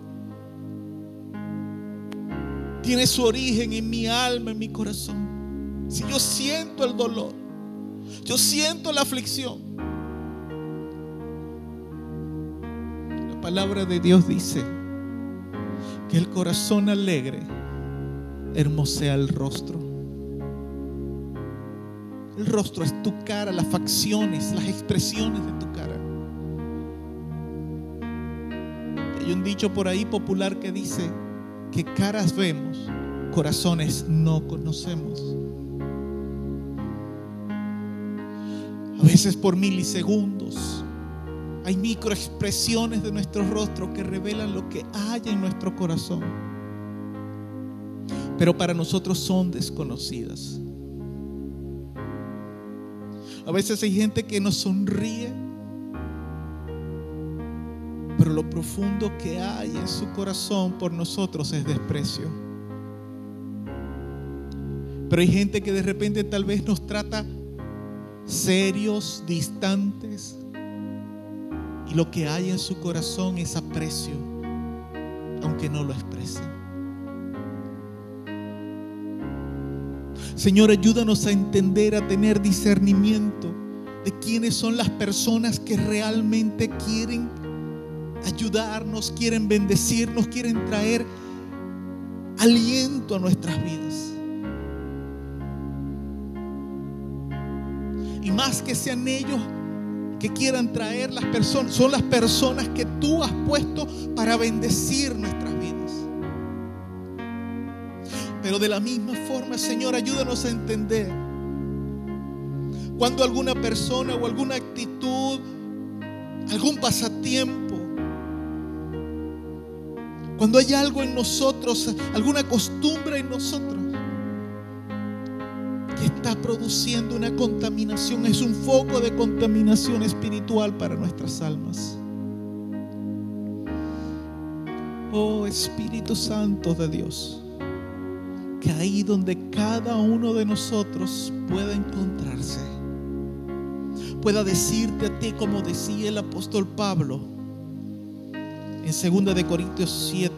S2: tiene su origen en mi alma, en mi corazón? Si yo siento el dolor, yo siento la aflicción. La palabra de Dios dice que el corazón alegre hermosea el rostro. El rostro es tu cara, las facciones, las expresiones de tu cara. Hay un dicho por ahí popular que dice que caras vemos, corazones no conocemos. A veces por milisegundos hay microexpresiones de nuestro rostro que revelan lo que hay en nuestro corazón. Pero para nosotros son desconocidas. A veces hay gente que nos sonríe pero lo profundo que hay en su corazón por nosotros es desprecio. Pero hay gente que de repente tal vez nos trata serios, distantes, y lo que hay en su corazón es aprecio, aunque no lo expresen. Señor, ayúdanos a entender, a tener discernimiento de quiénes son las personas que realmente quieren ayudarnos, quieren bendecirnos, quieren traer aliento a nuestras vidas. Y más que sean ellos que quieran traer las personas, son las personas que tú has puesto para bendecir nuestras vidas. Pero de la misma forma, Señor, ayúdanos a entender cuando alguna persona o alguna actitud, algún pasatiempo, cuando hay algo en nosotros, alguna costumbre en nosotros que está produciendo una contaminación, es un foco de contaminación espiritual para nuestras almas. Oh Espíritu Santo de Dios, que ahí donde cada uno de nosotros pueda encontrarse,
S1: pueda decirte a ti como decía el apóstol Pablo en 2 de Corintios 7,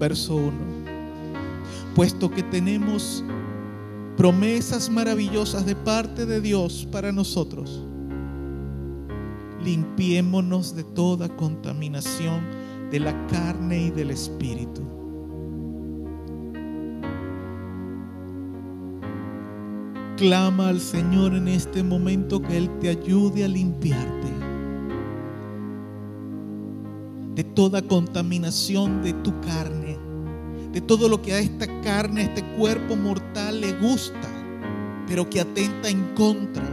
S1: verso 1. Puesto que tenemos promesas maravillosas de parte de Dios para nosotros, limpiémonos de toda contaminación de la carne y del espíritu. Clama al Señor en este momento que Él te ayude a limpiarte de toda contaminación de tu carne, de todo lo que a esta carne, a este cuerpo mortal le gusta, pero que atenta en contra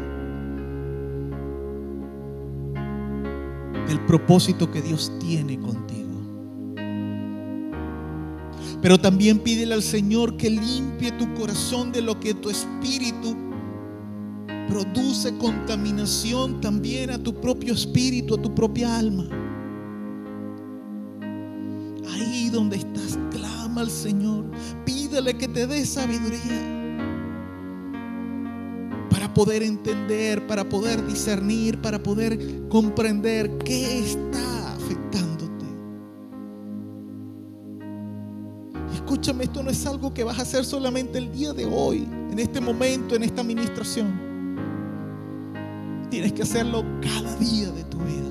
S1: del propósito que Dios tiene contigo. Pero también pídele al Señor que limpie tu corazón de lo que tu espíritu produce contaminación también a tu propio espíritu, a tu propia alma. Ahí donde estás, clama al Señor. Pídele que te dé sabiduría para poder entender, para poder discernir, para poder comprender qué está esto no es algo que vas a hacer solamente el día de hoy, en este momento, en esta administración. Tienes que hacerlo cada día de tu vida.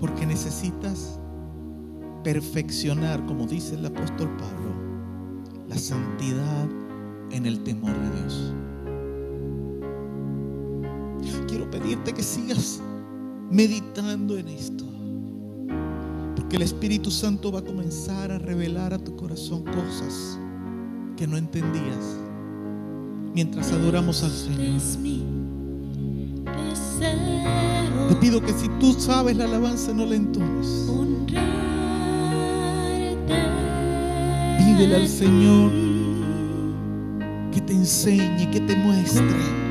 S1: Porque necesitas perfeccionar, como dice el apóstol Pablo, la santidad en el temor de Dios. Quiero pedirte que sigas meditando en esto. Porque el Espíritu Santo va a comenzar a revelar a tu corazón cosas que no entendías mientras adoramos al Señor.
S2: Es mi deseo
S1: Te pido que si tú sabes la alabanza no la entones. Pídele al Señor que te enseñe, que te muestre.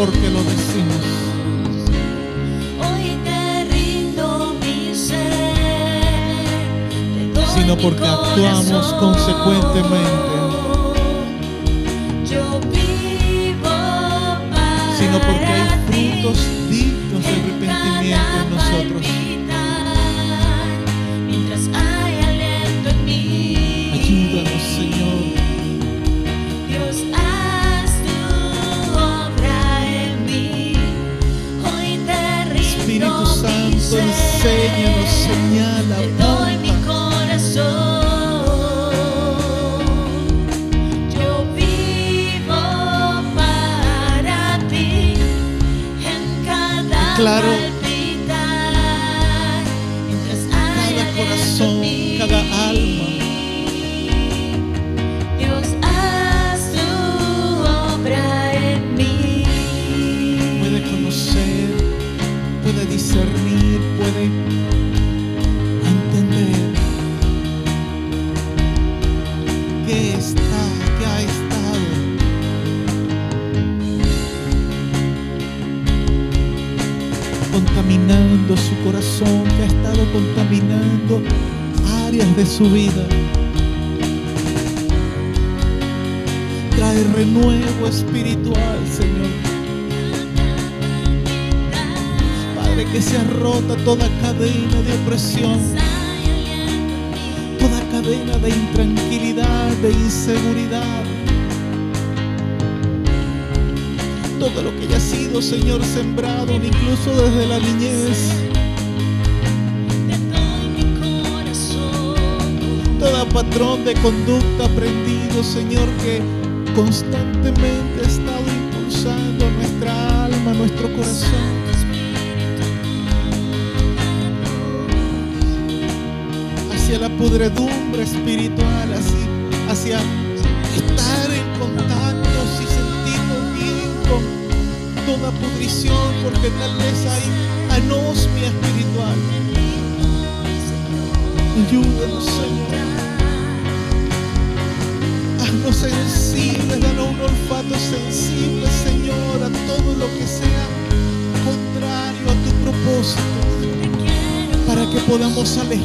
S2: Porque lo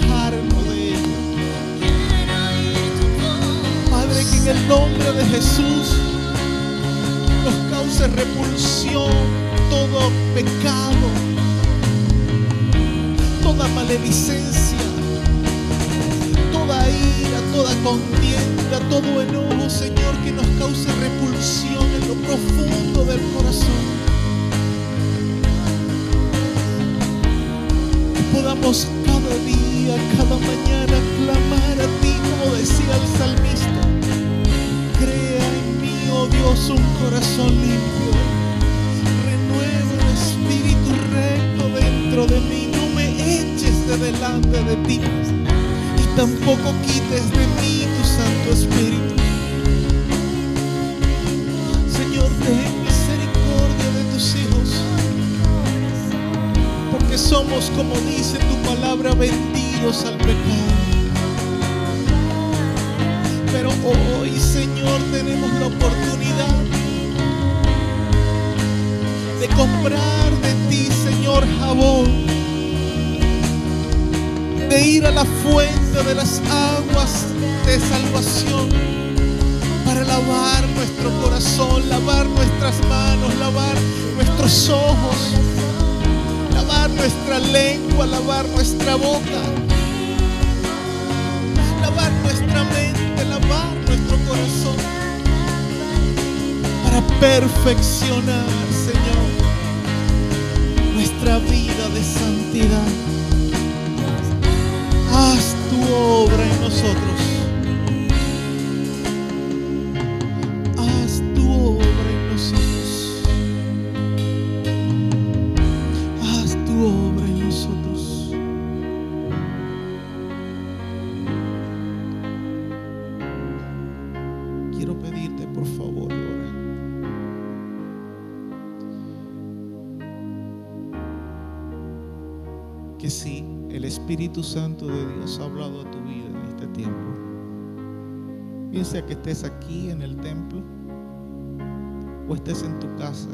S2: de ello. Padre, que en el nombre de Jesús nos cause repulsión todo pecado, toda maledicencia, toda ira, toda contienda, todo enojo, Señor, que nos cause repulsión en lo profundo del corazón. Que podamos día, cada mañana clamar a ti, como decía el salmista. Crea en mí, oh Dios, un corazón limpio. Renueva el espíritu recto dentro de mí. No me eches de delante de ti. Y tampoco quites de mí tu Santo Espíritu. Somos, como dice tu palabra, vendidos al pecado. Pero hoy, Señor, tenemos la oportunidad de comprar de ti, Señor, jabón. De ir a la fuente de las aguas de salvación para lavar nuestro corazón, lavar nuestras manos, lavar nuestros ojos, lavar nuestra lengua, lavar nuestra boca, lavar nuestra mente, lavar nuestro corazón, para perfeccionar, Señor, nuestra vida de santidad. Haz tu obra en nosotros. Santo de Dios ha hablado a tu vida en este tiempo. Bien sea que estés aquí en el templo o estés en tu casa.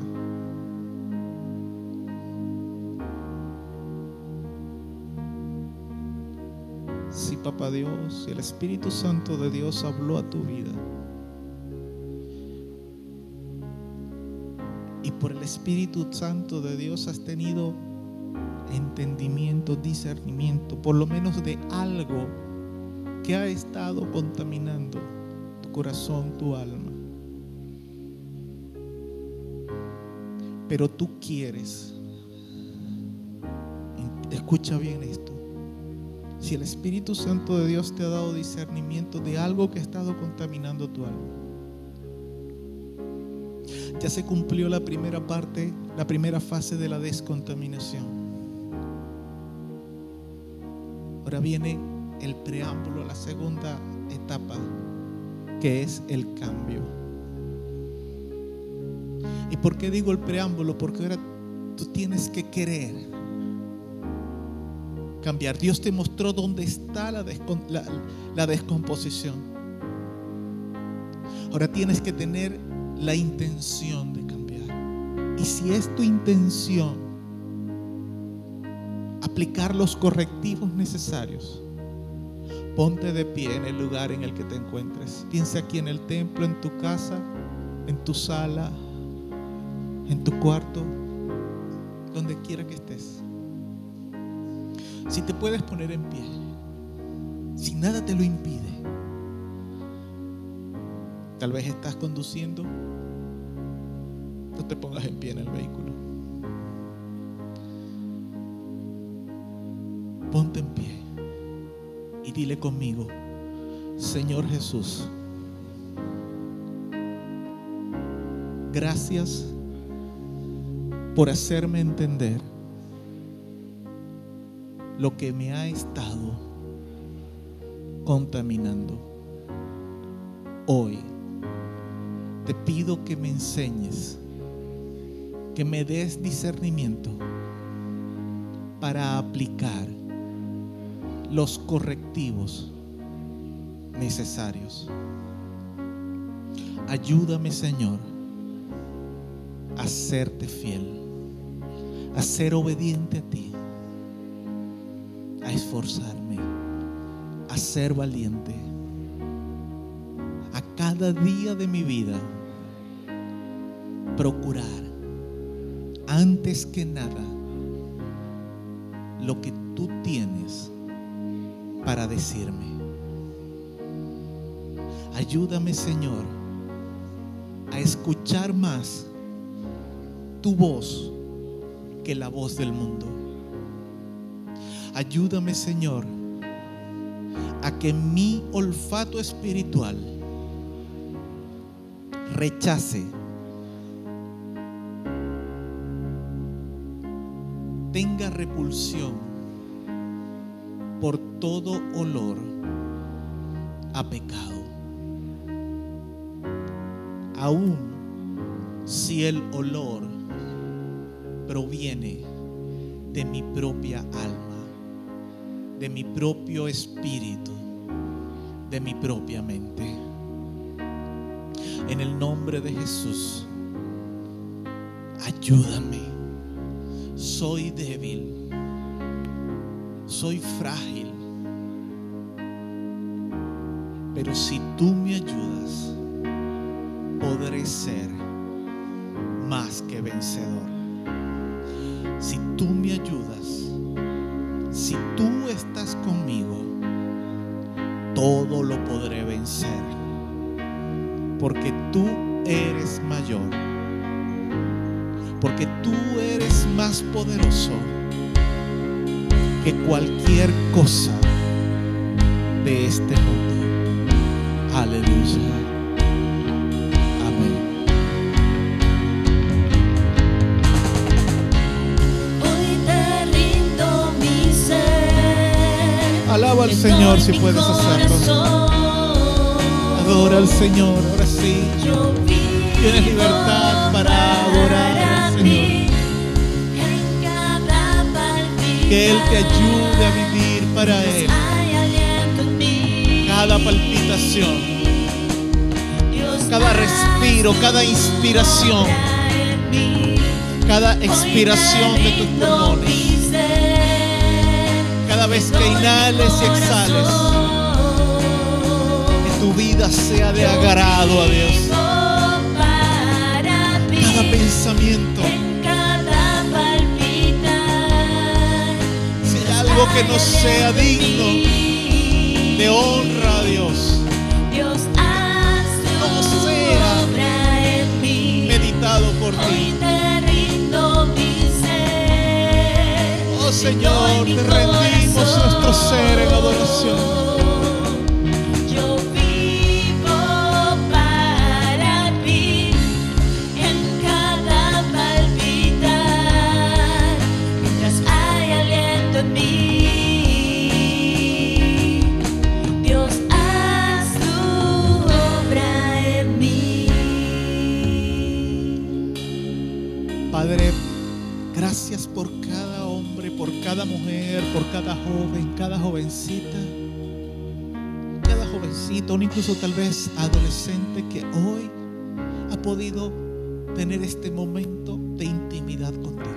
S2: Si papá Dios, si el Espíritu Santo de Dios habló a tu vida y por el Espíritu Santo de Dios has tenido entendimiento, discernimiento, por lo menos de algo que ha estado contaminando tu corazón, tu alma. Pero tú quieres, escucha bien esto, si el Espíritu Santo de Dios te ha dado discernimiento de algo que ha estado contaminando tu alma, ya se cumplió la primera parte, la primera fase de la descontaminación. Ahora viene el preámbulo, la segunda etapa, que es el cambio. ¿Y por qué digo el preámbulo? Porque ahora tú tienes que querer cambiar. Dios te mostró dónde está la, la, la descomposición. Ahora tienes que tener la intención de cambiar. Y si es tu intención aplicar los correctivos necesarios, ponte de pie en el lugar en el que te encuentres. Piensa aquí en el templo, en tu casa, en tu sala, en tu cuarto, donde quiera que estés. Si te puedes poner en pie, si nada te lo impide, tal vez estás conduciendo, no te pongas en pie en el vehículo. Ponte en pie y dile conmigo, Señor Jesús, gracias por hacerme entender lo que me ha estado contaminando. Hoy te pido que me enseñes, que me des discernimiento para aplicar los correctivos necesarios. Ayúdame, Señor, a serte fiel, a ser obediente a ti, a esforzarme, a ser valiente. A cada día de mi vida, procurar, antes que nada, lo que tú tienes para decirme. Ayúdame, Señor, a escuchar más tu voz que la voz del mundo. Ayúdame, Señor, a que mi olfato espiritual rechace, tenga repulsión todo olor a pecado. Aún si el olor proviene de mi propia alma, de mi propio espíritu, de mi propia mente. En el nombre de Jesús, ayúdame. Soy débil, soy frágil, pero si tú me ayudas, podré ser más que vencedor. Si tú me ayudas, si tú estás conmigo, todo lo podré vencer. Porque tú eres mayor. Porque tú eres más poderoso que cualquier cosa de este mundo. Si puedes hacerlo. Adora al Señor. Ahora sí. Tienes libertad para adorar al Señor. Que Él te ayude a vivir para Él. Cada palpitación. Cada respiro, cada inspiración, cada expiración de tus pulmones. Vez que inhales y exhales, que tu vida sea de agrado a Dios. Cada pensamiento, si hay algo que no sea digno de honra a Dios,
S3: tu
S2: sea meditado por ti. Señor, te rendimos nuestro ser en adoración.
S3: Cada
S2: mujer, por cada joven, cada jovencita, cada jovencito, incluso tal vez adolescente que hoy ha podido tener este momento de intimidad contigo.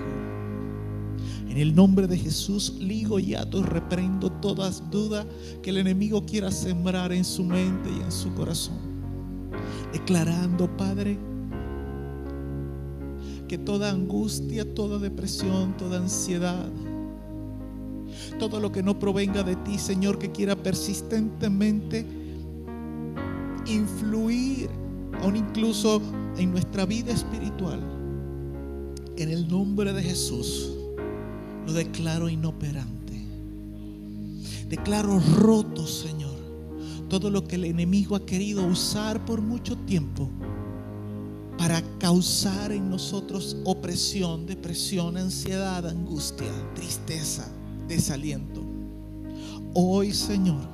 S2: En el nombre de Jesús, ligo y ato y reprendo todas dudas que el enemigo quiera sembrar en su mente y en su corazón. Declarando, Padre, que toda angustia, toda depresión, toda ansiedad, todo lo que no provenga de ti, Señor, que quiera persistentemente influir, aún incluso en nuestra vida espiritual, en el nombre de Jesús, lo declaro inoperante. Declaro roto, Señor, todo lo que el enemigo ha querido usar por mucho tiempo para causar en nosotros opresión, depresión, ansiedad, angustia, tristeza, desaliento. Hoy, Señor,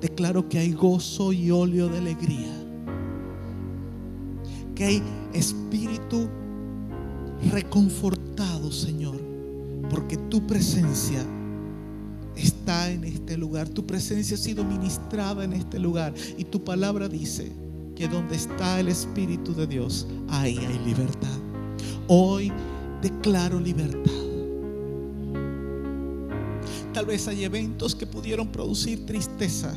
S2: declaro que hay gozo y óleo de alegría, que hay espíritu reconfortado, Señor, porque tu presencia está en este lugar, tu presencia ha sido ministrada en este lugar y tu palabra dice que donde está el Espíritu de Dios, ahí hay libertad. Hoy declaro libertad. Tal vez hay eventos que pudieron producir tristeza,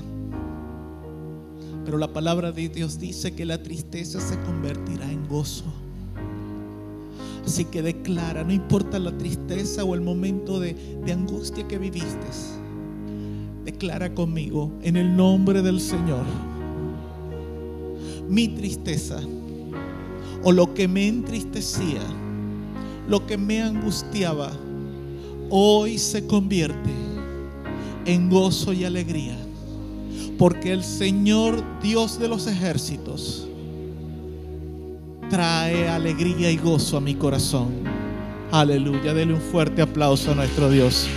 S2: pero la palabra de Dios dice que la tristeza se convertirá en gozo. Así que declara, no importa la tristeza o el momento de, de angustia que viviste, declara conmigo en el nombre del Señor mi tristeza o lo que me entristecía, lo que me angustiaba, hoy se convierte en gozo y alegría. Porque el Señor Dios de los ejércitos trae alegría y gozo a mi corazón. Aleluya, dele un fuerte aplauso a nuestro Dios.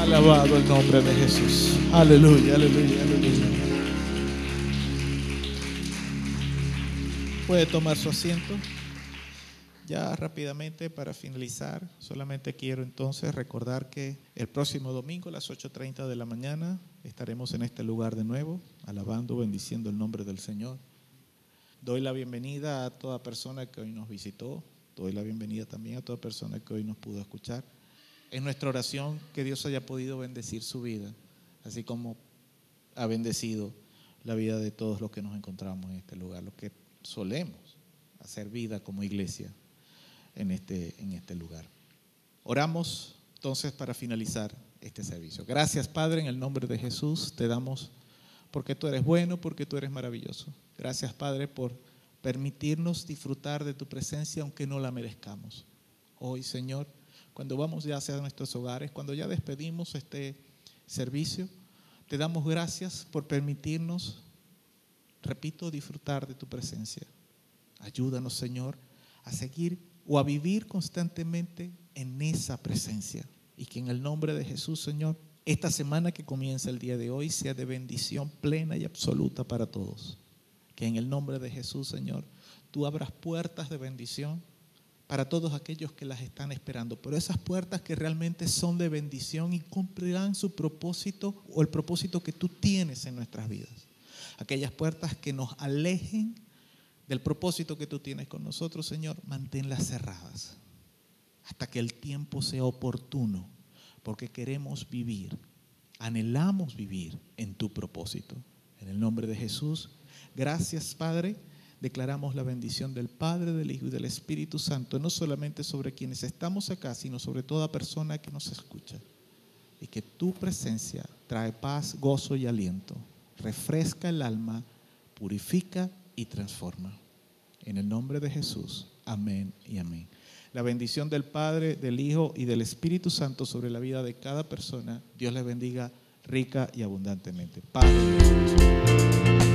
S2: Alabado el nombre de Jesús. Aleluya, aleluya, aleluya. Puede tomar su asiento. Ya rápidamente para finalizar, solamente quiero entonces recordar que el próximo domingo a las 8.30 de la mañana estaremos en este lugar de nuevo, alabando, bendiciendo el nombre del Señor. Doy la bienvenida a toda persona que hoy nos visitó, doy la bienvenida también a toda persona que hoy nos pudo escuchar. Es nuestra oración que Dios haya podido bendecir su vida, así como ha bendecido la vida de todos los que nos encontramos en este lugar, los que solemos hacer vida como iglesia en este, en este lugar. Oramos entonces para finalizar este servicio. Gracias Padre, en el nombre de Jesús te damos porque tú eres bueno, porque tú eres maravilloso. Gracias Padre por permitirnos disfrutar de tu presencia aunque no la merezcamos. Hoy Señor, cuando vamos ya hacia nuestros hogares, cuando ya despedimos este servicio, te damos gracias por permitirnos repito, disfrutar de tu presencia. Ayúdanos, Señor, a seguir o a vivir constantemente en esa presencia. Y que en el nombre de Jesús, Señor, esta semana que comienza el día de hoy sea de bendición plena y absoluta para todos. Que en el nombre de Jesús, Señor, tú abras puertas de bendición para todos aquellos que las están esperando. Pero esas puertas que realmente son de bendición y cumplirán su propósito o el propósito que tú tienes en nuestras vidas. Aquellas puertas que nos alejen del propósito que tú tienes con nosotros, Señor, manténlas cerradas hasta que el tiempo sea oportuno, porque queremos vivir, anhelamos vivir en tu propósito. En el nombre de Jesús, gracias Padre. Declaramos la bendición del Padre, del Hijo y del Espíritu Santo, no solamente sobre quienes estamos acá, sino sobre toda persona que nos escucha. Y que tu presencia trae paz, gozo y aliento, refresca el alma, purifica y transforma. En el nombre de Jesús, amén y amén. La bendición del Padre, del Hijo y del Espíritu Santo sobre la vida de cada persona. Dios les bendiga rica y abundantemente. Padre.